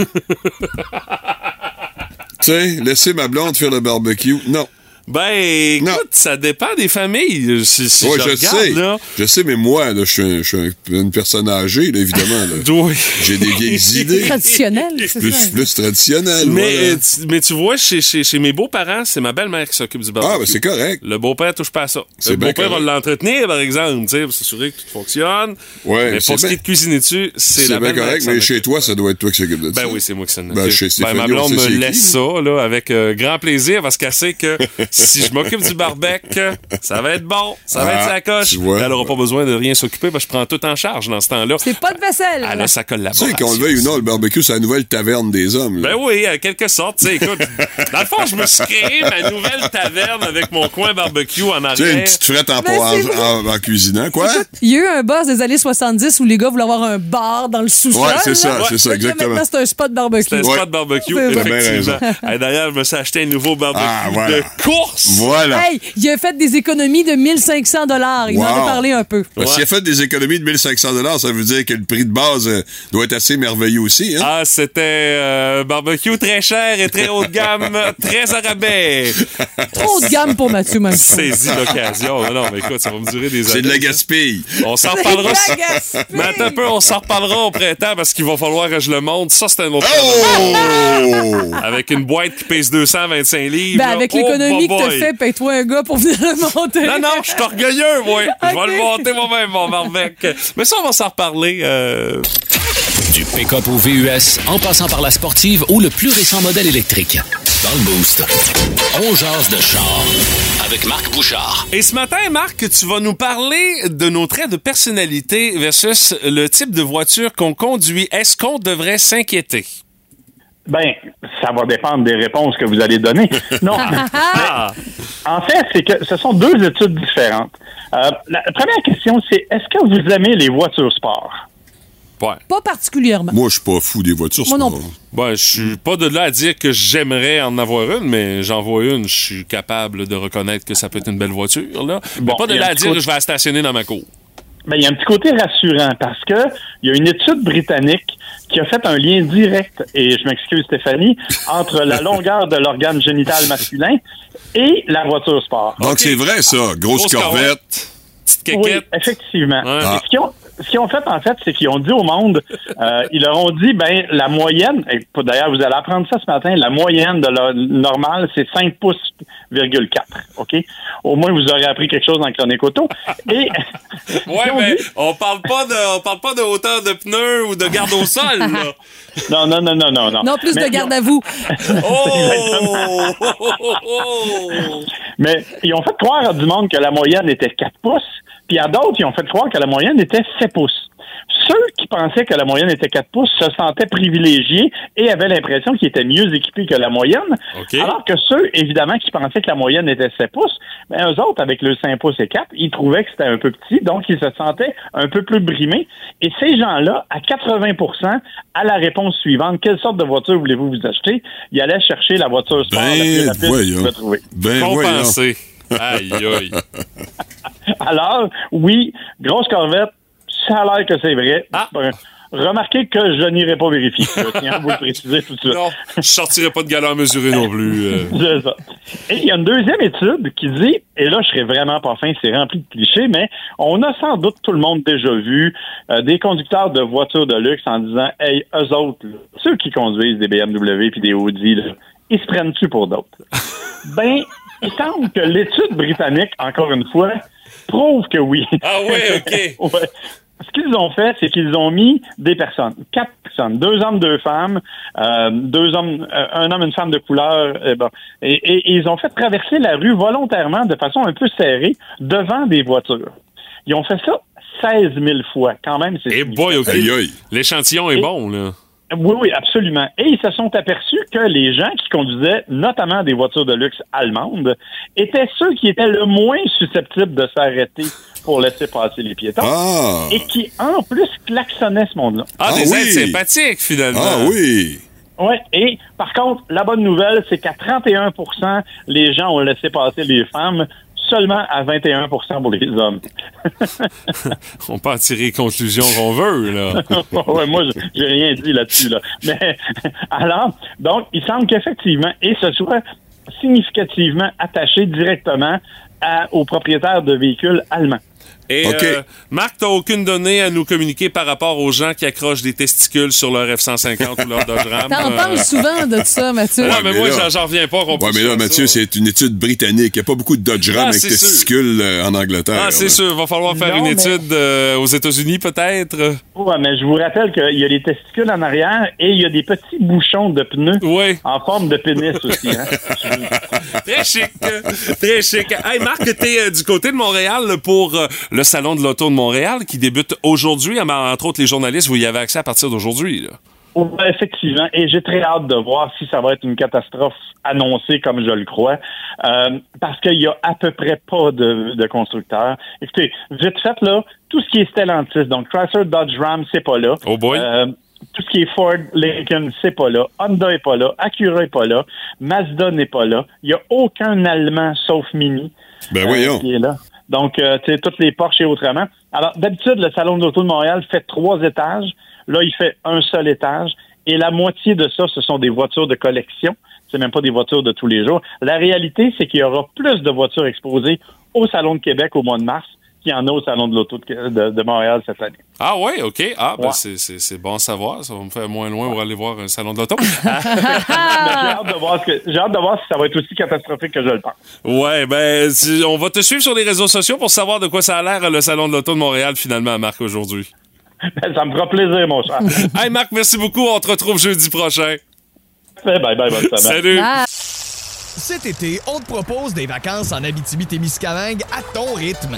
tu sais, laisser ma blonde faire le barbecue, non. Ben, écoute, Non. ça dépend des familles. Si, si Ouais, je, je, regarde, sais. là. Je sais, mais moi, là, je suis, un- je suis un- une personne âgée, là, évidemment. là. Oui. J'ai des vieilles idées. Traditionnel, c'est Plus, ça. plus traditionnel. Mais, voilà. euh, tu, mais tu vois, chez, chez, chez mes beaux-parents, c'est ma belle-mère qui s'occupe du barbecue. Ah, ben c'est correct. Le beau-père touche pas à ça. C'est Le beau-père va l'entretenir, par exemple, pour s'assurer que tout fonctionne. Ouais, mais pour ce qui est de cuisiner dessus, c'est C'est la bien belle-mère correct, mais chez toi, ça doit être toi qui s'occupe de ça. Ben oui, c'est moi qui s'en occupe. Ben, chez Ben, Stéphanie, ma on blonde me laisse ça, là, avec euh, grand plaisir, parce qu'elle sait que si je m'occupe du barbecue, ça va être bon, ça va Ah, être sa coche. tu vois. Elle aura pas besoin de rien s'occuper, parce que je prends tout en charge dans ce temps-là. C'est pas de vaisselle. Elle a sa Tu sais, collaboration. qu'on le veuille ou non, le barbecue, c'est la nouvelle taverne des hommes. là. Ben oui, en quelque sorte. Tu sais, écoute, dans le fond, je me suis créé ma nouvelle taverne avec mon coin barbecue en Tu sais, une arrière. petite frette en, Ben, en, en- en cuisinant, quoi? Il y a eu un buzz des années 70 où les gars voulaient avoir un bar dans le sous-sol. Ouais, c'est ça, c'est ça, exactement. Maintenant, c'est un spot barbecue. C'est un Ouais. spot barbecue, effectivement. Et D'ailleurs, je me suis acheté un nouveau barbecue Ah, voilà. de cour bourse! Voilà. Hey, il a fait des économies de 1500 dollars. Il m'en a Wow. parlé un peu. S'il a fait des économies de 1500 ça veut dire que le prix de base euh, doit être assez merveilleux aussi. Hein? Ah, c'était euh, barbecue très cher et très haut de gamme, très à rabais. Trop de gamme pour Mathieu, même. chose. Saisis l'occasion. Non, non, mais écoute, ça va me durer des années. C'est de la ça. gaspille. On s'en C'est reparlera. de la gaspille. Mais attends un peu, on s'en reparlera au printemps parce qu'il va falloir que je le monte. Ça, c'est un autre Oh! Avec une boîte qui pèse 225 livres. Ben, avec Oh, l'économie que t'as fait, paye-toi un gars pour venir le monter. Non, non, je suis orgueilleux, moi. Je vais le monter moi-même, mon Marbec. Mais ça, on va s'en reparler. euh, Du pick-up au VUS, en passant par la sportive ou le plus récent modèle électrique. Dans le Boost, on jase de char avec Marc Bouchard. Et ce matin, Marc, tu vas nous parler de nos traits de personnalité versus le type de voiture qu'on conduit. Est-ce qu'on devrait s'inquiéter? Ben, ça va dépendre des réponses que vous allez donner. Non. Ah! En fait, c'est que ce sont deux études différentes. Euh, la première question, c'est est-ce que vous aimez les voitures sport? Ouais. Pas particulièrement. Moi, je suis pas fou des voitures. Moi non sport. Ben, je suis pas de là à dire que j'aimerais en avoir une, mais j'en vois une, je suis capable de reconnaître que ça peut être une belle voiture, là. Mais Bon, pas de là à dire que je vais la stationner dans ma cour. Ben, il y a un petit côté rassurant parce que il y a une étude britannique qui a fait un lien direct, et je m'excuse Stéphanie, entre la longueur de l'organe génital masculin et la voiture sport. Donc, c'est vrai, ça. Grosse, Grosse corvette. Petite Oui, effectivement. Ouais. Et Ah. ce qu'ils ont, ce qu'ils ont fait, en fait, c'est qu'ils ont dit au monde, euh, ils leur ont dit, ben, la moyenne, et d'ailleurs, vous allez apprendre ça ce matin, la moyenne de la normale, c'est 5 pouces, virgule 4, OK? Au moins, vous aurez appris quelque chose dans Chronique Auto. Et, Ouais, mais dit- on parle pas de, on parle pas de hauteur de pneus ou de garde au sol, là. non, non, non, non, non, non. Non, plus Mais de garde à vous. Oh! Oh, oh, oh! Mais ils ont fait croire à du monde que la moyenne était 4 pouces, puis à d'autres, ils ont fait croire que la moyenne était 7 pouces. Ceux qui pensaient que la moyenne était 4 pouces se sentaient privilégiés et avaient l'impression qu'ils étaient mieux équipés que la moyenne, OK. alors que ceux, évidemment, qui pensaient que la moyenne était 7 pouces, ben, eux autres, avec le 5 pouces et 4, ils trouvaient que c'était un peu petit, donc ils se sentaient un peu plus brimés. Et ces gens-là, à 80% à la réponse suivante, quelle sorte de voiture voulez-vous vous acheter? Ils allaient chercher la voiture sport la plus Ben, rapide qu'ils trouver. Ben. Aïe, aïe. Alors, oui, grosse corvette, ça a l'air que c'est vrai. Ah. Ben, Remarquez que je n'irai pas vérifier. Je tiens à vous le préciser tout de suite. Non, je sortirai pas de galon mesuré non plus. euh. C'est ça. Et il y a une deuxième étude qui dit, et là je serais vraiment pas fin, c'est rempli de clichés, mais on a sans doute tout le monde déjà vu euh, des conducteurs de voitures de luxe en disant, hey, eux autres, là, ceux qui conduisent des BMW puis des Audi, là, ils se prennent-tu pour d'autres? ben, il semble que l'étude britannique, encore une fois, prouve que oui. Ah ouais, OK. Ouais. Ce qu'ils ont fait, c'est qu'ils ont mis des personnes, quatre personnes, deux hommes, deux femmes, euh, deux hommes, euh, un homme, une femme de couleur, euh, bon, et, et- et ils ont fait traverser la rue volontairement de façon un peu serrée devant des voitures. Ils ont fait ça 16 000 fois, quand même. c'est Et boy, OK. Aïe, aïe. L'échantillon est Et- bon, là. Oui, oui, absolument. Et ils se sont aperçus que les gens qui conduisaient notamment des voitures de luxe allemandes étaient ceux qui étaient le moins susceptibles de s'arrêter pour laisser passer les piétons Ah! et qui, en plus, klaxonnaient ce monde-là. Ah, Ah des oui. sympathiques, finalement. Ah oui! Oui, et par contre, la bonne nouvelle, c'est qu'à 31% les gens ont laissé passer les femmes, seulement à 21% pour les hommes. On peut en tirer les conclusions qu'on veut, là. ouais, moi, je- j'ai rien dit là-dessus. Là. Mais alors, donc, il semble qu'effectivement, et ce soit significativement attaché directement à- aux propriétaires de véhicules allemands. Et OK. euh, Marc, t'as aucune donnée à nous communiquer par rapport aux gens qui accrochent des testicules sur leur F-150 ou leur Dodge Ram? T'en Euh, parles souvent de ça, Mathieu. Ouais, mais mais moi, là- j'en- reviens pas qu'on Ouais, mais là, Mathieu, c'est une étude britannique. Il n'y a pas beaucoup de Dodge Ram Ah, avec sûr. testicules euh, en Angleterre. Ah, c'est là. sûr. Va falloir faire Non, une mais- étude euh, aux États-Unis, peut-être. Ouais, mais je vous rappelle qu'il y a des testicules en arrière et il y a des petits bouchons de pneus Oui. en forme de pénis aussi. Hein? Très chic. Très chic. Hey, Marc, t'es euh, du côté de Montréal là, pour euh, le Salon de l'Auto de Montréal qui débute aujourd'hui. Entre autres, les journalistes, vous y avez accès à partir d'aujourd'hui. effectivement. Et j'ai très hâte de voir si ça va être une catastrophe annoncée comme je le crois. Euh, parce qu'il y a à peu près pas de, de constructeurs. Écoutez, vite fait, là, tout ce qui est Stellantis, donc Chrysler, Dodge, Ram, c'est pas là. Oh boy. Euh, tout ce qui est Ford, Lincoln, c'est pas là. Honda est pas là. Acura est pas là. Mazda n'est pas là. Il y a aucun Allemand sauf Mini. Ben euh, voyons. qui est là. Donc, euh, tu sais, toutes les Porsche et autrement. Alors, d'habitude, le Salon de l'Auto de Montréal fait trois étages. Là, il fait un seul étage. Et la moitié de ça, ce sont des voitures de collection. C'est même pas des voitures de tous les jours. La réalité, c'est qu'il y aura plus de voitures exposées au Salon de Québec au mois de mars qu'il y en a au Salon de l'Auto de, de- de Montréal cette année. Ah ouais, OK. Ah, ben Ouais. c'est- c'est c'est bon à savoir. Ça va me faire moins loin pour aller voir un salon de l'auto. Mais j'ai hâte de voir ce que- j'ai hâte de voir si ça va être aussi catastrophique que je le pense. Ouais, ben, tu- on va te suivre sur les réseaux sociaux pour savoir de quoi ça a l'air le Salon de l'Auto de Montréal, finalement, Marc, aujourd'hui. ça me fera plaisir, mon cher. hey, Marc, merci beaucoup. On te retrouve jeudi prochain. Bye bye, bonne semaine. Salut. Cet été, on te propose des vacances en Abitibi-Témiscamingue à ton rythme.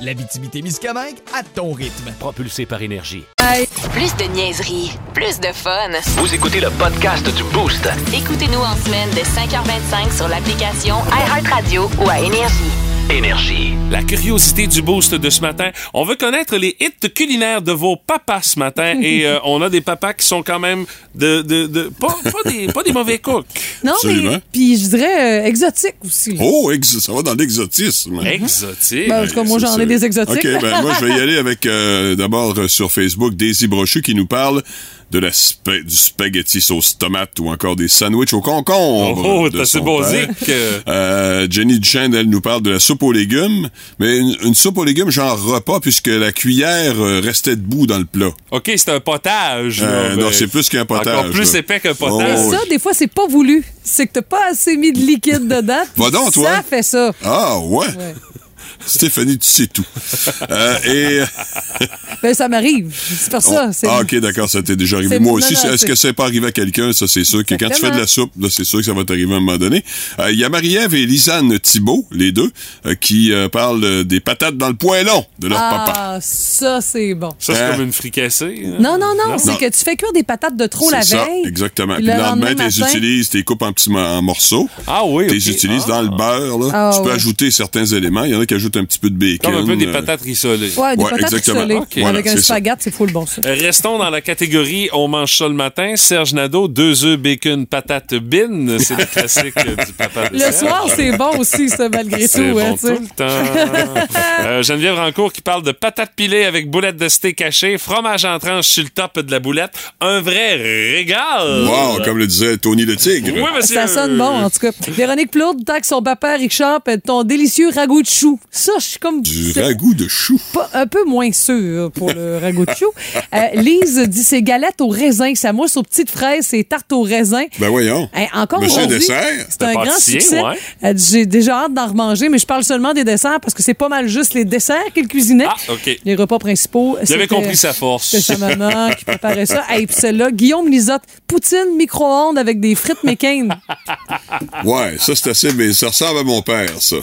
L'Abitibi-Témiscamingue à ton rythme. Propulsé par énergie. Plus de niaiserie, plus de fun. Vous écoutez le podcast du Boost. Écoutez-nous en semaine de 5h25 sur l'application iHeartRadio ou à Énergie. Énergie. La curiosité du boost de ce matin. On veut connaître les hits culinaires de vos papas ce matin et euh, on a des papas qui sont quand même de, de, de pas, pas des, pas des mauvais cooks. Non, Absolument. mais puis je dirais euh, exotique aussi. là. Oh, ex- ça va dans l'exotisme. Exotique. Ben, en tout cas, moi, j'en ai des exotiques. OK, ben moi, je vais y aller avec, euh, d'abord, euh, sur Facebook, Daisy Brochu qui nous parle de la spa- du spaghetti sauce tomate ou encore des sandwichs au concombre. Oh, c'est son basique. père. Euh, Jenny Duchesne, elle nous parle de la soupe aux légumes, mais une, une soupe aux légumes genre repas puisque la cuillère euh, restait debout dans le plat. OK, c'est un potage. là, Euh, ben, non, c'est plus qu'un potage. Encore plus là. épais qu'un Oh, potage. Ça, des fois, c'est pas voulu. C'est que t'as pas assez mis de liquide dedans. Va donc, toi. Ça fait ça. Ah, ouais. Ouais. Stéphanie, tu sais tout. Euh, et... Ben, ça m'arrive. C'est pour ça. c'est- Ah, ok, d'accord, ça t'est déjà arrivé. Moi aussi, est-ce que c'est pas arrivé à quelqu'un? Ça, c'est sûr que quand tu fais de la soupe, là, c'est sûr que ça va t'arriver à un moment donné. Euh, Il y a Marie-Ève et Lisanne Thibault, les deux, euh, qui euh, parlent des patates dans le poêlon de leur papa. Ah, ça, c'est bon. Ça, c'est Hein? comme une fricassée. hein? Non, non, non, Non. c'est que tu fais cuire des patates de trop la ça, veille. exactement. puis Puis le le lendemain, tu les utilises, tu les coupes en petits en morceaux. Ah oui, Tu les utilises dans le beurre. Là. Ah, tu peux ajouter certains éléments. Il y en a qui ajoutent un petit peu de bacon. Comme un peu des euh, patates rissolées. Ouais, des Ouais, patates exactement. rissolées. Ok. Voilà, Avec un spaghette, c'est full bon, ça. Restons dans la catégorie On mange ça le matin. Serge Nadeau, deux œufs, bacon, patate, bin. C'est le classique du papa de Le soir, c'est bon aussi, ça, malgré tout. hein, bon sais. tout le temps. Euh, Geneviève Rancourt qui parle de patates pilées avec boulettes de steak haché, fromage en tranche sur le top de la boulette. Un vrai régal. Wow, comme le disait Tony le Tigre. Oui, monsieur. Ça sonne bon, en tout cas. Véronique Plourde, tant que son papa Richard ton délicieux ragoût de chou. Ça, je suis comme Du ragoût de chou. pas- un peu moins sûr pour le ragoût de chou. Euh, Lise dit ses galettes au raisin, sa mousse aux petites fraises, ses tartes au raisin. Ben voyons. Hey, encore Monsieur aujourd'hui, dessert? c'est un grand succès. ouais. Elle dit, J'ai déjà hâte d'en remanger, mais je parle seulement des desserts parce que c'est pas mal juste les desserts qu'elle cuisinait. Ah, OK. Les repas principaux. J'avais c'était- compris sa force. C'était sa maman qui préparait ça. Et puis celle-là, Guillaume Lisotte, poutine micro-ondes avec des frites McCain. Ouais, ça c'est assez, mais ça ressemble à mon père, ça.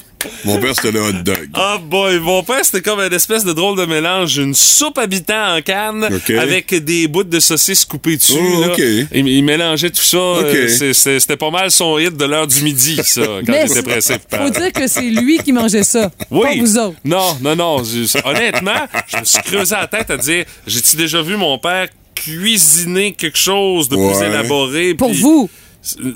Mon père, c'était le hot dog. Ah boy, mon père, c'était comme une espèce de drôle de mélange. Une soupe habitant en canne avec des bouts de saucisses coupées dessus. Oh. Il, il mélangeait tout ça. Euh, C'était pas mal son hit de l'heure du midi, ça, quand il était pressé. faut dire que c'est lui qui mangeait ça. Oui. Pas vous autres. Non, non, non. Je- honnêtement, je me suis creusé la tête à dire j'ai-tu déjà vu mon père cuisiner quelque chose de plus élaboré? Pour vous.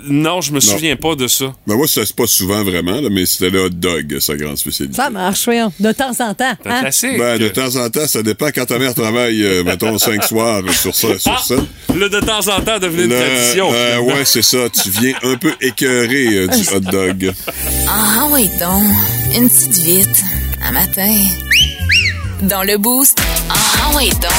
Non, je me souviens pas de ça. Ben moi, ça c'est pas souvent vraiment, là, mais c'était le hot dog, sa grande spécialité. Ça marche, voyons. De temps en temps. C'est hein? classique. Ben, de temps en temps, ça dépend quand ta mère travaille, euh, mettons, cinq soirs sur ça, sur Ah, ça. le de temps en temps devenu une tradition. euh, ouais, c'est ça. Tu viens un peu écœuré euh, du hot dog. Ah oui donc, une petite vite, un matin. Dans le boost, ah donc,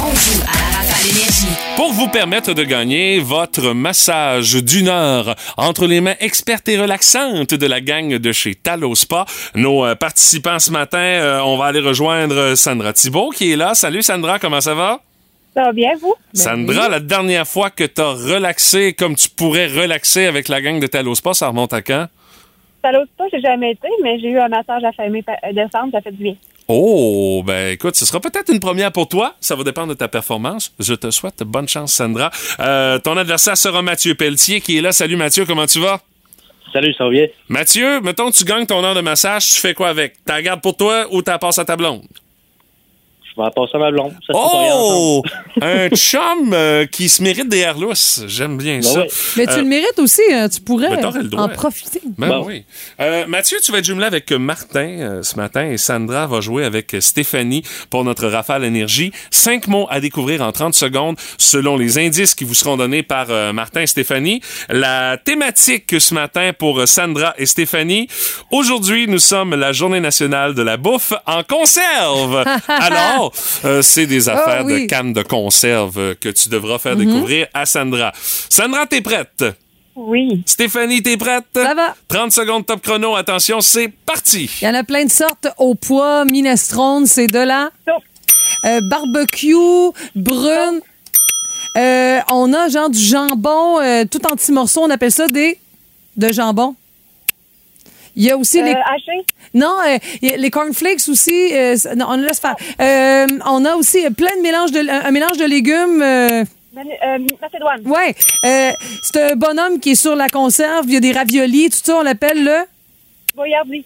on joue à la rafale énergie. Pour vous permettre de gagner votre massage d'une heure entre les mains expertes et relaxantes de la gang de chez Talo Spa, nos euh, participants ce matin, euh, on va aller rejoindre Sandra Thibault qui est là. Salut Sandra, comment ça va? Ça va bien, vous? Sandra, la dernière fois que tu as relaxé comme tu pourrais relaxer avec la gang de Talo Spa, ça remonte à quand? salle au spa, j'ai jamais été, mais j'ai eu un massage à fin euh, décembre, ça fait du bien. Oh, ben écoute, ce sera peut-être une première pour toi. Ça va dépendre de ta performance. Je te souhaite bonne chance, Sandra. Euh, ton adversaire sera Mathieu Pelletier qui est là. Salut Mathieu, comment tu vas? Salut, ça va bien? Mathieu, mettons que tu gagnes ton heure de massage, tu fais quoi avec? T'as la garde pour toi ou t'as la passes à ta blonde? Vais en passer à ma blonde. Ça Oh! un chum euh, qui se mérite des airs lousses. J'aime bien Ben ça. Mais tu Euh, le mérites aussi, hein, tu pourrais Ben, en profiter. Ben oui. Euh, Mathieu, tu vas être jumelé avec Martin euh, ce matin et Sandra va jouer avec Stéphanie pour notre Rafale Énergie. Cinq mots à découvrir en 30 secondes selon les indices qui vous seront donnés par euh, Martin et Stéphanie. La thématique ce matin pour Sandra et Stéphanie. Aujourd'hui, nous sommes la journée nationale de la bouffe en conserve. Alors, euh, c'est des affaires Oh oui. de cannes de conserve euh, que tu devras faire Mhm. découvrir à Sandra. Sandra, t'es prête? Oui. Stéphanie, t'es prête? Ça va. 30 secondes top chrono. Attention, c'est parti. Il y en a plein de sortes. Au poids, minestrone, c'est de la... Euh, barbecue, brune. Euh, on a genre du jambon, euh, tout en petits morceaux. On appelle ça des... de jambon. Il y a aussi les... Haché? Non, euh, les cornflakes aussi. euh, non, on le laisse faire. Euh, on a aussi plein de mélanges de... un mélange de légumes... euh, Ben, euh, Macédoine. Ouais, euh, c'est un bonhomme qui est sur la conserve, il y a des raviolis, tout ça, on l'appelle le... Boyardi.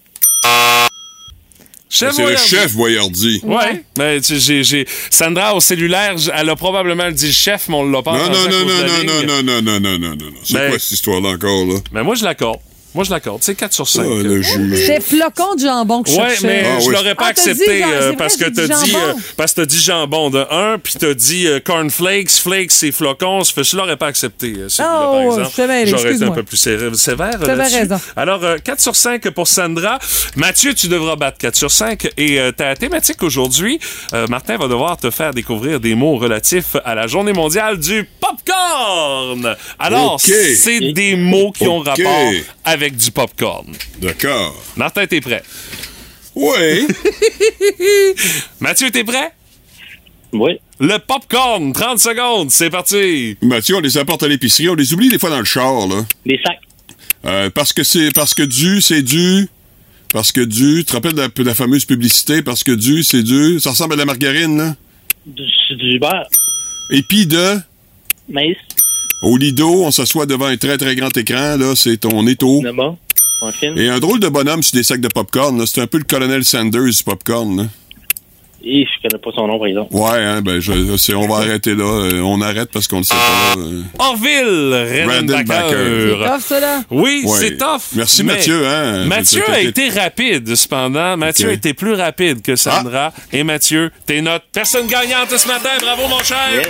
Chef C'est le chef Boyardi. Ouais. Ben, j'ai, j'ai- Sandra, au cellulaire, elle a probablement dit chef, mais on l'a pas Non, entendu non, non, non, non, ligne. non, non, non, non, non, non, non. C'est Ben- quoi cette histoire-là encore, là? Mais moi, je l'accorde. Moi, je l'accorde. C'est 4 sur 5. Ah, le juge. C'est flocon de jambon que je Ouais, cherchais. mais Ah, je oui. l'aurais pas Ah, accepté dit, euh, vrai, parce que t'as dit euh, parce que t'as dit jambon de 1 puis t'as dit euh, cornflakes, flakes c'est flocons, je l'aurais pas accepté euh, Oh, je J'aurais été un peu plus sé- sévère là-dessus. raison. Alors euh, 4 sur 5 pour Sandra. Mathieu, tu devras battre 4 sur 5 et euh, ta thématique aujourd'hui, euh, Martin va devoir te faire découvrir des mots relatifs à la journée mondiale du popcorn. Alors, c'est des mots qui ont rapport avec du popcorn. D'accord. Martin, t'es prêt? Oui. Mathieu, t'es prêt? Oui. Le popcorn, 30 secondes, c'est parti. Mathieu, on les apporte à l'épicerie, on les oublie des fois dans le char, là. Les sacs. Euh, parce que c'est parce que du, c'est du. Parce que du, tu te rappelles de la, de la fameuse publicité, parce que du, c'est du. Ça ressemble à de la margarine, là? Du, du beurre. Et puis de? Maïs. Au Lido, on s'assoit devant un très très grand écran, là, c'est ton étau. Là-bas. Un film. Et un drôle de bonhomme sur des sacs de popcorn, là. C'est un peu le colonel Sanders du popcorn, là. Et je connais pas son nom, par exemple. Ouais, hein, ben, je, c'est- on va arrêter là. Euh, on arrête parce qu'on ne sait pas. euh. Orville, Redenbacher. Redenbacher. Tough, ça, là? Oui, Ouais. c'est tough. Merci, Mathieu, hein. Mathieu a été rapide, cependant. Mathieu a été plus rapide que Sandra. Et Mathieu, t'es notre personne gagnante ce matin. Bravo, mon cher.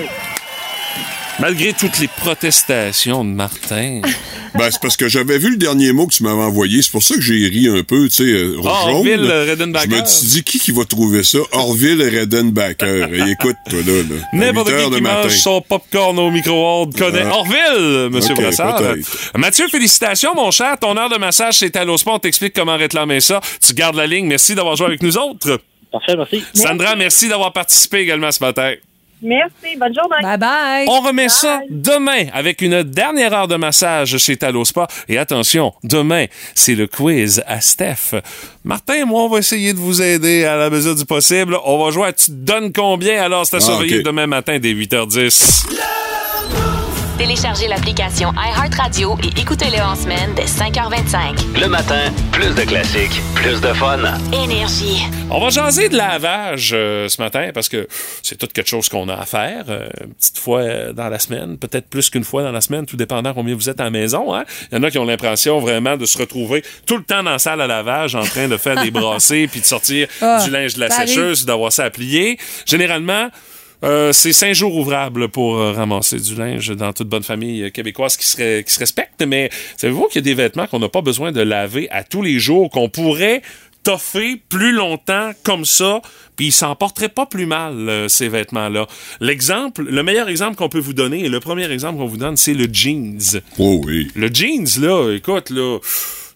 Malgré toutes les protestations de Martin. Ben, c'est parce que j'avais vu le dernier mot que tu m'avais envoyé. C'est pour ça que j'ai ri un peu, tu sais, euh, Orville jaune. Redenbacher. Je me suis dit, qui qui va trouver ça? Orville Redenbacher. Et écoute, toi, là, là. N'importe 8 heures qui de qui matin. mange son popcorn au micro-ondes connaît Ah. Orville, Monsieur Ok, Brassard. Mathieu, félicitations, mon cher. Ton heure de massage, c'est à l'Ospa. On t'explique comment réclamer ça. Tu gardes la ligne. Merci d'avoir joué avec nous autres. Parfait, merci. Sandra, merci d'avoir participé également ce matin. Merci. Bonne journée. Bye bye. On remet ça demain avec une dernière heure de massage chez Talospa. Et attention, demain, c'est le quiz à Steph. Martin et moi, on va essayer de vous aider à la mesure du possible. On va jouer à Tu te donnes combien? Alors, c'est à Ah, surveiller demain matin dès 8h10. Téléchargez l'application iHeartRadio et écoutez-le en semaine dès 5h25. Le matin, plus de classiques, plus de fun. Énergie. On va jaser de lavage euh, ce matin parce que c'est tout quelque chose qu'on a à faire. euh, une petite fois euh, dans la semaine, peut-être plus qu'une fois dans la semaine, tout dépendant combien vous êtes à la maison. Hein? Il y en a qui ont l'impression vraiment de se retrouver tout le temps dans la salle à lavage en train de faire des brassées puis de sortir Ah, du linge de la sécheuse, d'avoir ça à plier. Généralement, euh, c'est cinq jours ouvrables pour euh, ramasser du linge dans toute bonne famille euh, québécoise qui, serait, qui se respecte. Mais savez-vous qu'il y a des vêtements qu'on n'a pas besoin de laver à tous les jours, qu'on pourrait toffer plus longtemps comme ça, puis ils s'en porteraient pas plus mal, euh, ces vêtements-là. L'exemple, le meilleur exemple qu'on peut vous donner, et le premier exemple qu'on vous donne, c'est le jeans. Oh oui. Le jeans, là, écoute, là,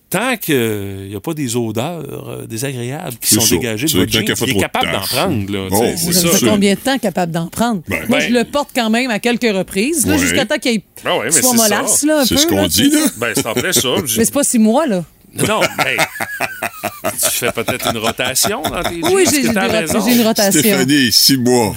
tant qu'il n'y a pas des odeurs euh, désagréables qui sont ça. dégagées de votre pas il est capable d'en prendre, là. Oh, oui, ça. combien de temps capable d'en prendre? Ben, Moi, ben- je le porte quand même à quelques reprises, Ouais. jusqu'à temps qu'il Ben ouais, soit mollasse, ça. là, un C'est peu. ce qu'on là, dit, là. Ben, c'est en plein ça. Mais c'est pas six mois, là. Non, mais tu fais peut-être une rotation dans tes jeans Oui, j'ai- j'ai une rotation. Stéphanie, six mois.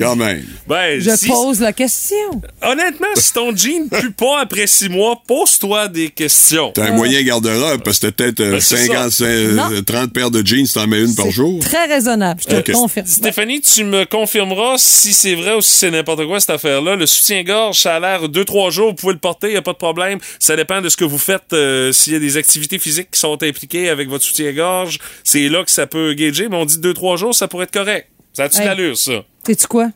Quand même. Ben, Je si- pose la question. Honnêtement, si ton jean pue pas après six mois, pose-toi des questions. T'as un moyen garde-robe parce que t'as peut-être euh, Ben, c'est 50, ça. euh, Non. 30 paires de jeans, t'en mets une par jour. Très raisonnable, je te confirme. Stéphanie, tu me confirmeras si c'est vrai ou si c'est n'importe quoi cette affaire-là. Le soutien-gorge, ça a l'air deux, trois jours, vous pouvez le porter, il a pas de problème. Ça dépend de ce que vous faites. euh, S'il y a des activités physiques qui sont impliquées avec votre soutien-gorge, c'est là que ça peut gager, mais on dit deux, trois jours, ça pourrait être correct. Ça a-tu de Hey. l'allure, ça? Sais-tu quoi?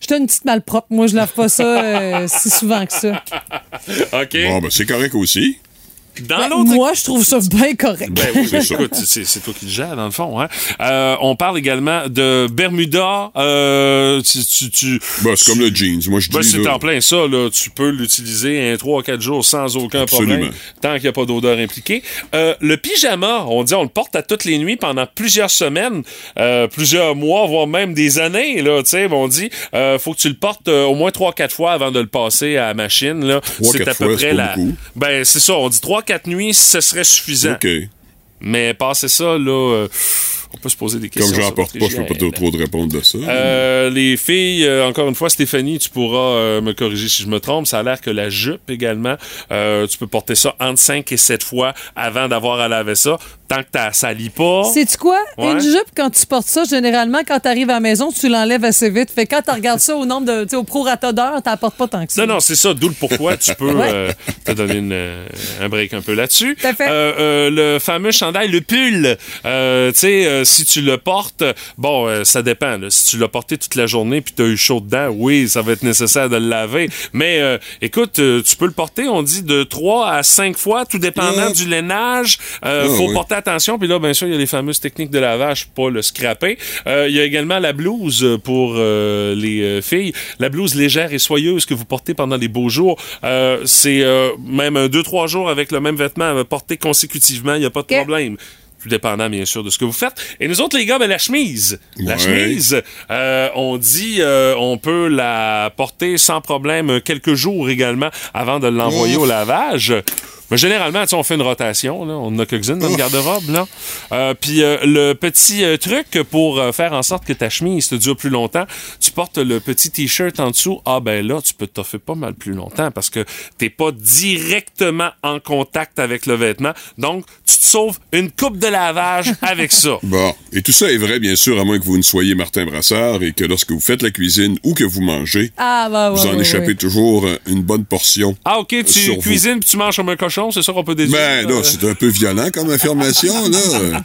J'étais une petite malpropre. Moi, je lave pas ça euh, si souvent que ça. OK. Bon, ben c'est correct aussi. Dans Ben, l'autre moi, je trouve ça bien correct. Ben oui, ben écoute, c'est c'est toi qui le gères, dans le fond. Hein? Euh, on parle également de Bermuda. Euh, tu, tu, tu- Ben, c'est comme le jeans. Moi, je dis. Ben, c'est là, en plein ça. Là. Tu peux l'utiliser un 3 4 jours sans aucun Absolument. problème, tant qu'il n'y a pas d'odeur impliquée. Euh, le pyjama, on dit on le porte à toutes les nuits pendant plusieurs semaines, euh, plusieurs mois, voire même des années. Là, tu sais, on dit euh, faut que tu le portes euh, au moins 3-4 fois avant de le passer à la machine. Là. Trois, C'est quatre à peu fois, près c'est la... beaucoup. Ben, c'est ça. On dit 3-4 nuits, ce serait suffisant. OK. Mais passer ça, là, euh, on peut se poser des questions. Comme j'en porte pas, je peux pas trop, trop te répondre de ça. Euh, les filles, euh, encore une fois, Stéphanie, tu pourras me corriger si je me trompe. Ça a l'air que la jupe également, tu peux porter ça entre 5 et 7 fois avant d'avoir à laver ça. Tant que t'as- ça lit pas. Sais-tu quoi? Ouais. Une jupe, quand tu portes ça, généralement, quand tu arrives à la maison, tu l'enlèves assez vite. Fait que quand tu regardes ça au nombre de, tu sais, au prorata d'heures, t'en portes pas tant que ça. Non, non, c'est ça. D'où le pourquoi tu peux Ouais. euh, te donner une, euh, un break un peu là-dessus. Tout à fait. Euh, euh, le fameux chandail, le pull. Euh, tu sais, euh, si tu le portes, bon, euh, ça dépend. là. Si tu l'as porté toute la journée puis tu as eu chaud dedans, oui, ça va être nécessaire de le laver. Mais euh, écoute, euh, tu peux le porter, on dit, de 3 à 5 fois, tout dépendant du lainage. Euh, Ah, faut oui. porter attention. Puis là, bien sûr, il y a les fameuses techniques de lavage pour pas le scraper. Euh, Il y a également la blouse pour euh, les euh, filles. La blouse légère et soyeuse que vous portez pendant les beaux jours. Euh, c'est euh, même un 2-3 jours avec le même vêtement à porter consécutivement. Il n'y a pas de problème. Tout dépendant, bien sûr, de ce que vous faites. Et nous autres, les gars, ben, la chemise. La chemise, euh, on dit, euh, on peut la porter sans problème euh, quelques jours également avant de l'envoyer au lavage. Mais généralement, on fait une rotation. Là. On en a quelques-unes dans le garde-robe. là. Euh, Puis euh, le petit euh, truc pour euh, faire en sorte que ta chemise te dure plus longtemps, tu portes le petit T-shirt en dessous. Ah ben là, tu peux t'offrir pas mal plus longtemps parce que t'es pas directement en contact avec le vêtement. Donc, tu te sauves une coupe de lavage avec ça. Bon. Et tout ça est vrai, bien sûr, à moins que vous ne soyez Martin Brassard et que lorsque vous faites la cuisine ou que vous mangez, Ah, bah, ouais, vous en ouais, échappez ouais. toujours une bonne portion. Ah, OK, tu cuisines puis tu manges comme un cochon, c'est ça qu'on peut déduire? Ben Euh, là, c'est un peu violent comme affirmation, là.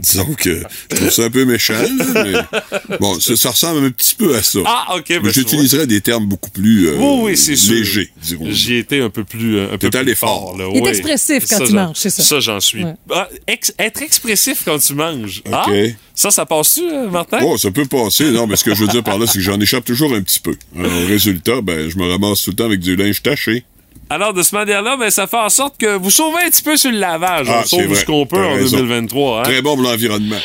Disons que je trouve ça un peu méchant, là, mais bon, ça, ça ressemble un petit peu à ça. Ah, OK. ben, mais tu j'utiliserais des termes beaucoup plus euh, Oui, oui, c'est sûr. légers, dirons J'y étais un peu plus, euh, un peu plus allé fort. fort. là, Il est oui. expressif quand Ça, il j'en- mange, c'est ça. Ça, j'en suis. Ouais. Ah, ex- être expressif quand tu manges. Ah, ça, ça passe-tu, euh, Martin? Oh, ça peut passer, non, mais ce que je veux dire par là, c'est que j'en échappe toujours un petit peu. Alors, résultat, ben, je me ramasse tout le temps avec du linge taché. Alors, de ce manière-là, ben, ça fait en sorte que vous sauvez un petit peu sur le lavage. Ah, On sauve c'est vrai. ce qu'on peut en raison. 2023. Hein? Très bon pour l'environnement.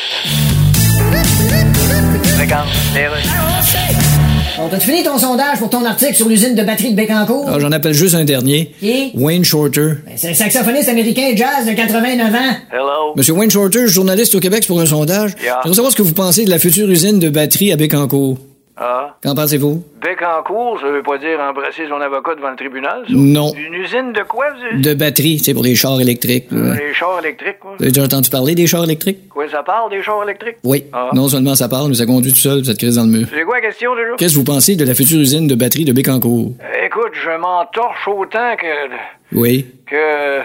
On t'a fini ton sondage pour ton article sur l'usine de batterie de Bécancourt? Ah, J'en appelle juste un dernier. Qui? Wayne Shorter. Ben, C'est le saxophoniste américain jazz de 89 ans. Hello. Monsieur Wayne Shorter, journaliste au Québec pour un sondage. Yeah. J'aimerais savoir ce que vous pensez de la future usine de batterie à Bécancourt. Ah. Qu'en pensez-vous? Bécancourt, ça veut pas dire embrasser son avocat devant le tribunal, ça? Non. Une usine de quoi, vous? De batterie, c'est pour les chars électriques. Les chars électriques, quoi. Vous avez déjà entendu parler des chars électriques? Quoi, ça parle des chars électriques? Oui. Ah. Non seulement ça parle, mais ça conduit tout seul, cette crise dans le mur. C'est quoi la question, déjà? Qu'est-ce que vous pensez de la future usine de batterie de Bécancourt? Écoute, je m'en torche autant que... Oui. que...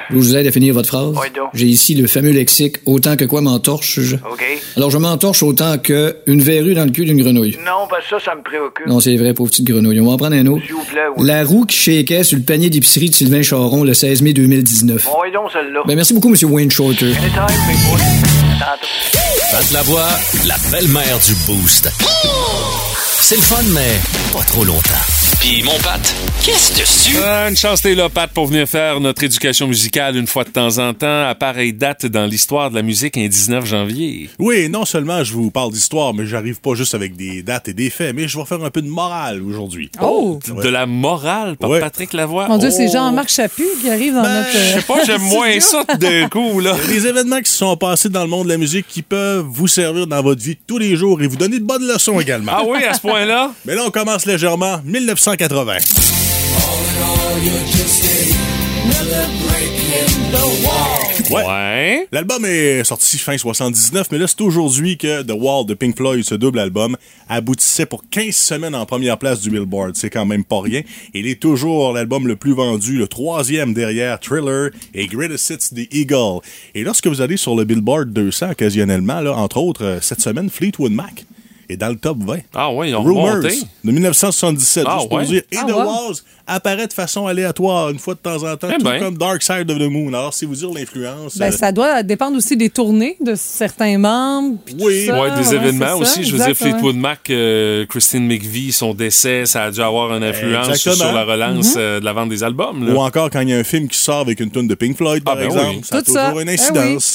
Je vous aide à finir votre phrase. Oui, donc. J'ai ici le fameux lexique autant que quoi m'entorche. je- OK. Alors je m'entorche autant que une verrue dans le cul d'une grenouille. Non, parce que ça, ça me préoccupe. Non, c'est vrai, pauvre petite grenouille. On va en prendre un autre. S'il vous plaît, oui. La roue qui shakeait sur le panier d'épicerie de Sylvain Charon le 16 mai 2019. Bon, et donc, celle-là. Ben, merci beaucoup, Monsieur Wayne Shorter. Tantôt. Pat Lavoie, la belle-mère du Boost. C'est le fun, mais pas trop longtemps. Puis mon Pat, qu'est-ce dessus? Ah, une chance t'es là, Pat, pour venir faire notre éducation musicale une fois de temps en temps. À pareille date dans l'histoire de la musique, un 19 janvier. Oui, non seulement je vous parle d'histoire, mais j'arrive pas juste avec des dates et des faits, mais je vais faire un peu de morale aujourd'hui. Oh! De la morale par Ouais. Patrick Lavoie. Mon Dieu, c'est Oh. Jean-Marc Chaput qui arrive dans notre. Je sais pas, j'aime moins ça d'un coup, là. Des événements qui se sont passés dans le monde de la musique qui peuvent vous servir dans votre vie tous les jours et vous donner de bonnes leçons également. Ah oui, à ce point-là? Mais là, on commence légèrement. 1980. Ouais. L'album est sorti fin 79, mais là, c'est aujourd'hui que The Wall de Pink Floyd, ce double album, aboutissait pour 15 semaines en première place du Billboard. C'est quand même pas rien. Il est toujours l'album le plus vendu, le troisième derrière Thriller et Greatest Hits The Eagle. Et lorsque vous allez sur le Billboard 200 occasionnellement, là, entre autres, euh, cette semaine, Fleetwood Mac est dans le top 20. Ah oui, ils ont Rumors remonté. de 1977, Ah juste pour ouais? dire. Et Ah The ouais? Walls apparaît de façon aléatoire une fois de temps en temps, Eh tout ben. comme Dark Side of the Moon. Alors, si vous dire l'influence... Ben, euh, ça doit dépendre aussi des tournées de certains membres. puis Oui. ça. Ouais, des Ouais, événements c'est ça, aussi. Je veux dire. Fleetwood Mac, euh, Christine McVie, son décès, ça a dû avoir une influence Exactement. sur la relance Mhm. euh, de la vente des albums. Là. Ou encore quand il y a un film qui sort avec une tonne de Pink Floyd, par Ah, ben exemple. oui. Ça a Tout ça. toujours une Eh incidence.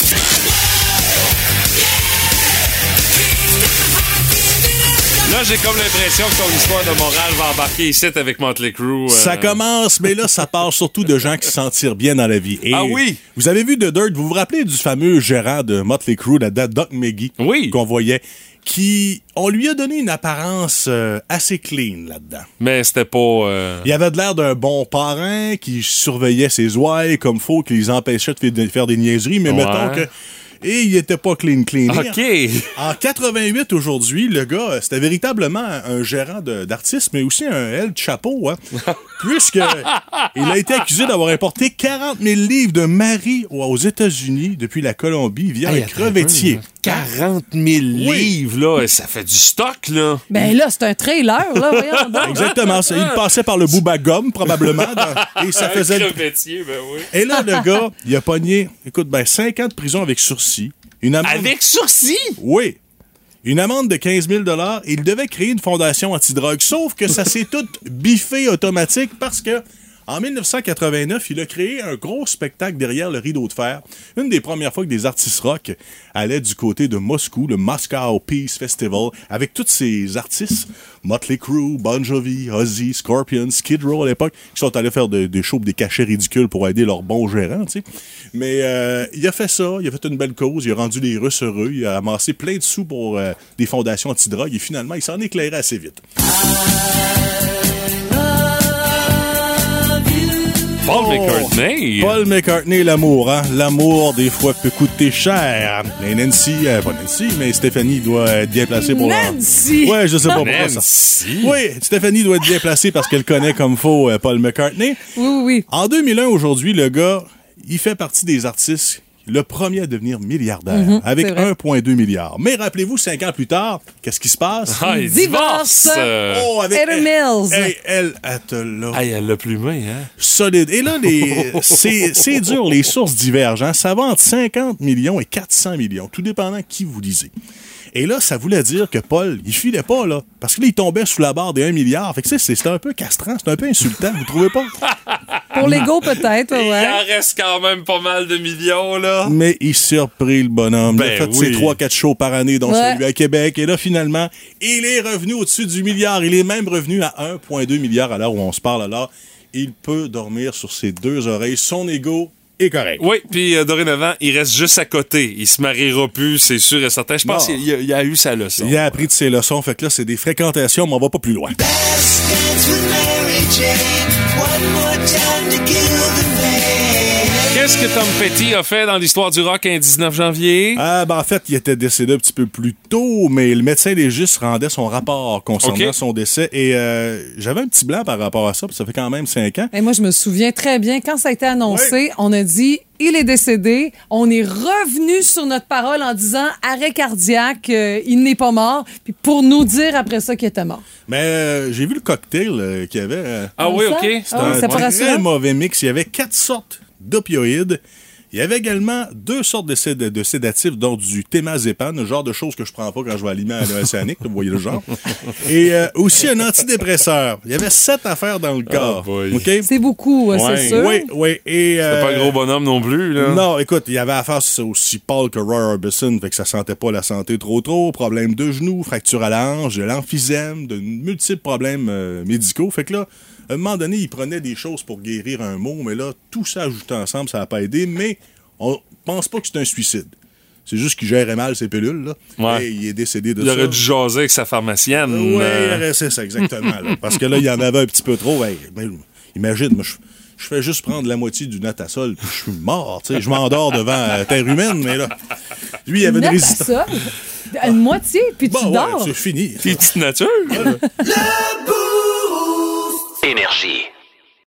Là, j'ai comme l'impression que ton histoire de morale va embarquer ici avec Motley Crue. euh. Ça commence, mais là, ça part surtout de gens qui se sentent bien dans la vie. Et Ah oui? Vous avez vu The Dirt, vous vous rappelez du fameux gérant de Motley Crue, la date Doc McGee, Oui. qu'on voyait, qui, on lui a donné une apparence euh, assez clean là-dedans. Mais c'était pas. euh, Il avait de l'air d'un bon parrain qui surveillait ses ouailles comme faut, qui les empêchait de faire- de faire des niaiseries, mais Ouais. mettons que. Et il était pas clean clean. OK. En 88 aujourd'hui, le gars, euh, c'était véritablement un gérant d'artiste, mais aussi un L de chapeau, hein, puisque il a été accusé d'avoir importé 40 000 livres de Marie aux États-Unis depuis la Colombie via Hey, un attends crevettier. Un peu, là. 40 000 livres, là. Ça fait du stock, là. Ben là, c'est un trailer, là, voyons donc. Exactement. ça. Il passait par le Booba Gum, probablement, dans- et ça faisait... crevettier, ben oui. Et là, le gars, il a pogné, écoute, ben, 5 ans de prison avec sursis. Une amende... Avec sursis? Oui. Une amende de 15 000 et il devait créer une fondation antidrogue. Sauf que ça s'est tout biffé automatique parce que en 1989, il a créé un gros spectacle derrière le rideau de fer. Une des premières fois que des artistes rock allaient du côté de Moscou, le Moscow Peace Festival, avec tous ces artistes, Motley Crue, Bon Jovi, Ozzy, Scorpions, Skid Row à l'époque, qui sont allés faire de- des shows, des cachets ridicules pour aider leurs bons gérants, tu sais. Mais euh, il a fait ça, il a fait une belle cause, il a rendu les Russes heureux, il a amassé plein de sous pour euh, des fondations antidrogue et finalement, il s'en éclairait assez vite. Paul Oh. McCartney. Paul McCartney, l'amour, hein? L'amour, des fois, peut coûter cher. Et Nancy, euh, pas Nancy, mais Stéphanie doit être bien placée pour... Nancy! Ouais, je sais pas pourquoi ça. Nancy. Oui, Stéphanie doit être bien placée parce qu'elle connaît comme faut euh, Paul McCartney. Oui, oui, oui. En 2001, aujourd'hui, le gars, il fait partie des artistes le premier à devenir milliardaire, Mhm, avec c'est vrai. 1,2 milliard. Mais rappelez-vous, cinq ans plus tard, qu'est-ce qui se passe? Ah, il Divorce. euh. Oh, avec Heather Mills. Hey, elle, elle te l'a Hey, elle l'a plumé, hein? solide. Et là, les, c'est dur, les sources divergent. hein? Ça va entre 50 millions et 400 millions, tout dépendant qui vous lisez. Et là, ça voulait dire que Paul, il filait pas, là. Parce que là, il tombait sous la barre des 1 milliard. Fait que, c'était un peu castrant, c'était un peu insultant, vous trouvez pas? Pour l'ego, peut-être, Il ouais. en reste quand même pas mal de millions, là. Mais il s'est repris le bonhomme. il a Ben fait oui. ses 3-4 shows par année, dont Ouais. celui à Québec. Et là, finalement, il est revenu au-dessus du milliard. Il est même revenu à 1,2 milliard à l'heure où on se parle. Alors, il peut dormir sur ses deux oreilles. Son ego est correct. Oui, puis euh, dorénavant, il reste juste à côté. Il se mariera plus, c'est sûr et certain. Je pense qu'il a, il a eu sa leçon. Il a appris de ses leçons. Fait que là, c'est des fréquentations, mais on va pas plus loin. Qu'est-ce que Tom Petty a fait dans l'histoire du rock un 19 janvier? Ah, ben en fait, il était décédé un petit peu plus tôt, mais le médecin légiste rendait son rapport concernant son décès. Et euh, j'avais un petit blanc par rapport à ça, puis ça fait quand même cinq ans. Et moi, je me souviens très bien, quand ça a été annoncé, on a dit il est décédé. On est revenu sur notre parole en disant arrêt cardiaque, euh, il n'est pas mort. Puis pour nous dire après ça qu'il était mort. Mais euh, j'ai vu le cocktail euh, qu'il y avait. euh, Ah oui, ça? OK. C'était Ah oui, un très mauvais mix. Il y avait quatre sortes d'opioïdes Il y avait également deux sortes de, séd- de sédatifs, dont du thémazépam, le genre de choses que je prends pas quand je vais à l'hiver à l'océanique, vous voyez le genre. Et euh, aussi un antidépresseur. Il y avait sept affaires dans le corps. OK? C'est beaucoup, euh, c'est sûr. Oui, oui. Et, C'est euh, pas un gros bonhomme non plus, là. non, écoute, il y avait affaire aussi pâle que Roy Orbison, fait que ça sentait pas la santé trop trop, problème de genoux, fracture à la hanche, de l'emphysème, de multiples problèmes euh, médicaux. Fait que là, à un moment donné, il prenait des choses pour guérir un mot, mais là, tout ça ajouté ensemble, ça n'a pas aidé, mais on pense pas que c'est un suicide. C'est juste qu'il gérait mal ses pilules, là. Ouais. Et il est décédé de Il ça. aurait dû jaser avec sa pharmacienne. Oui, euh, c'est ça, exactement. là. Parce que là, il y en avait un petit peu trop. Hey, ben, imagine, moi, je, je fais juste prendre la moitié du natasol, puis je suis mort. tu sais. Je m'endors devant euh, Terre humaine, mais là, lui, il avait une résistance. une moitié, puis tu Bon, ouais, dors. c'est fini. Petite nature. Énergie.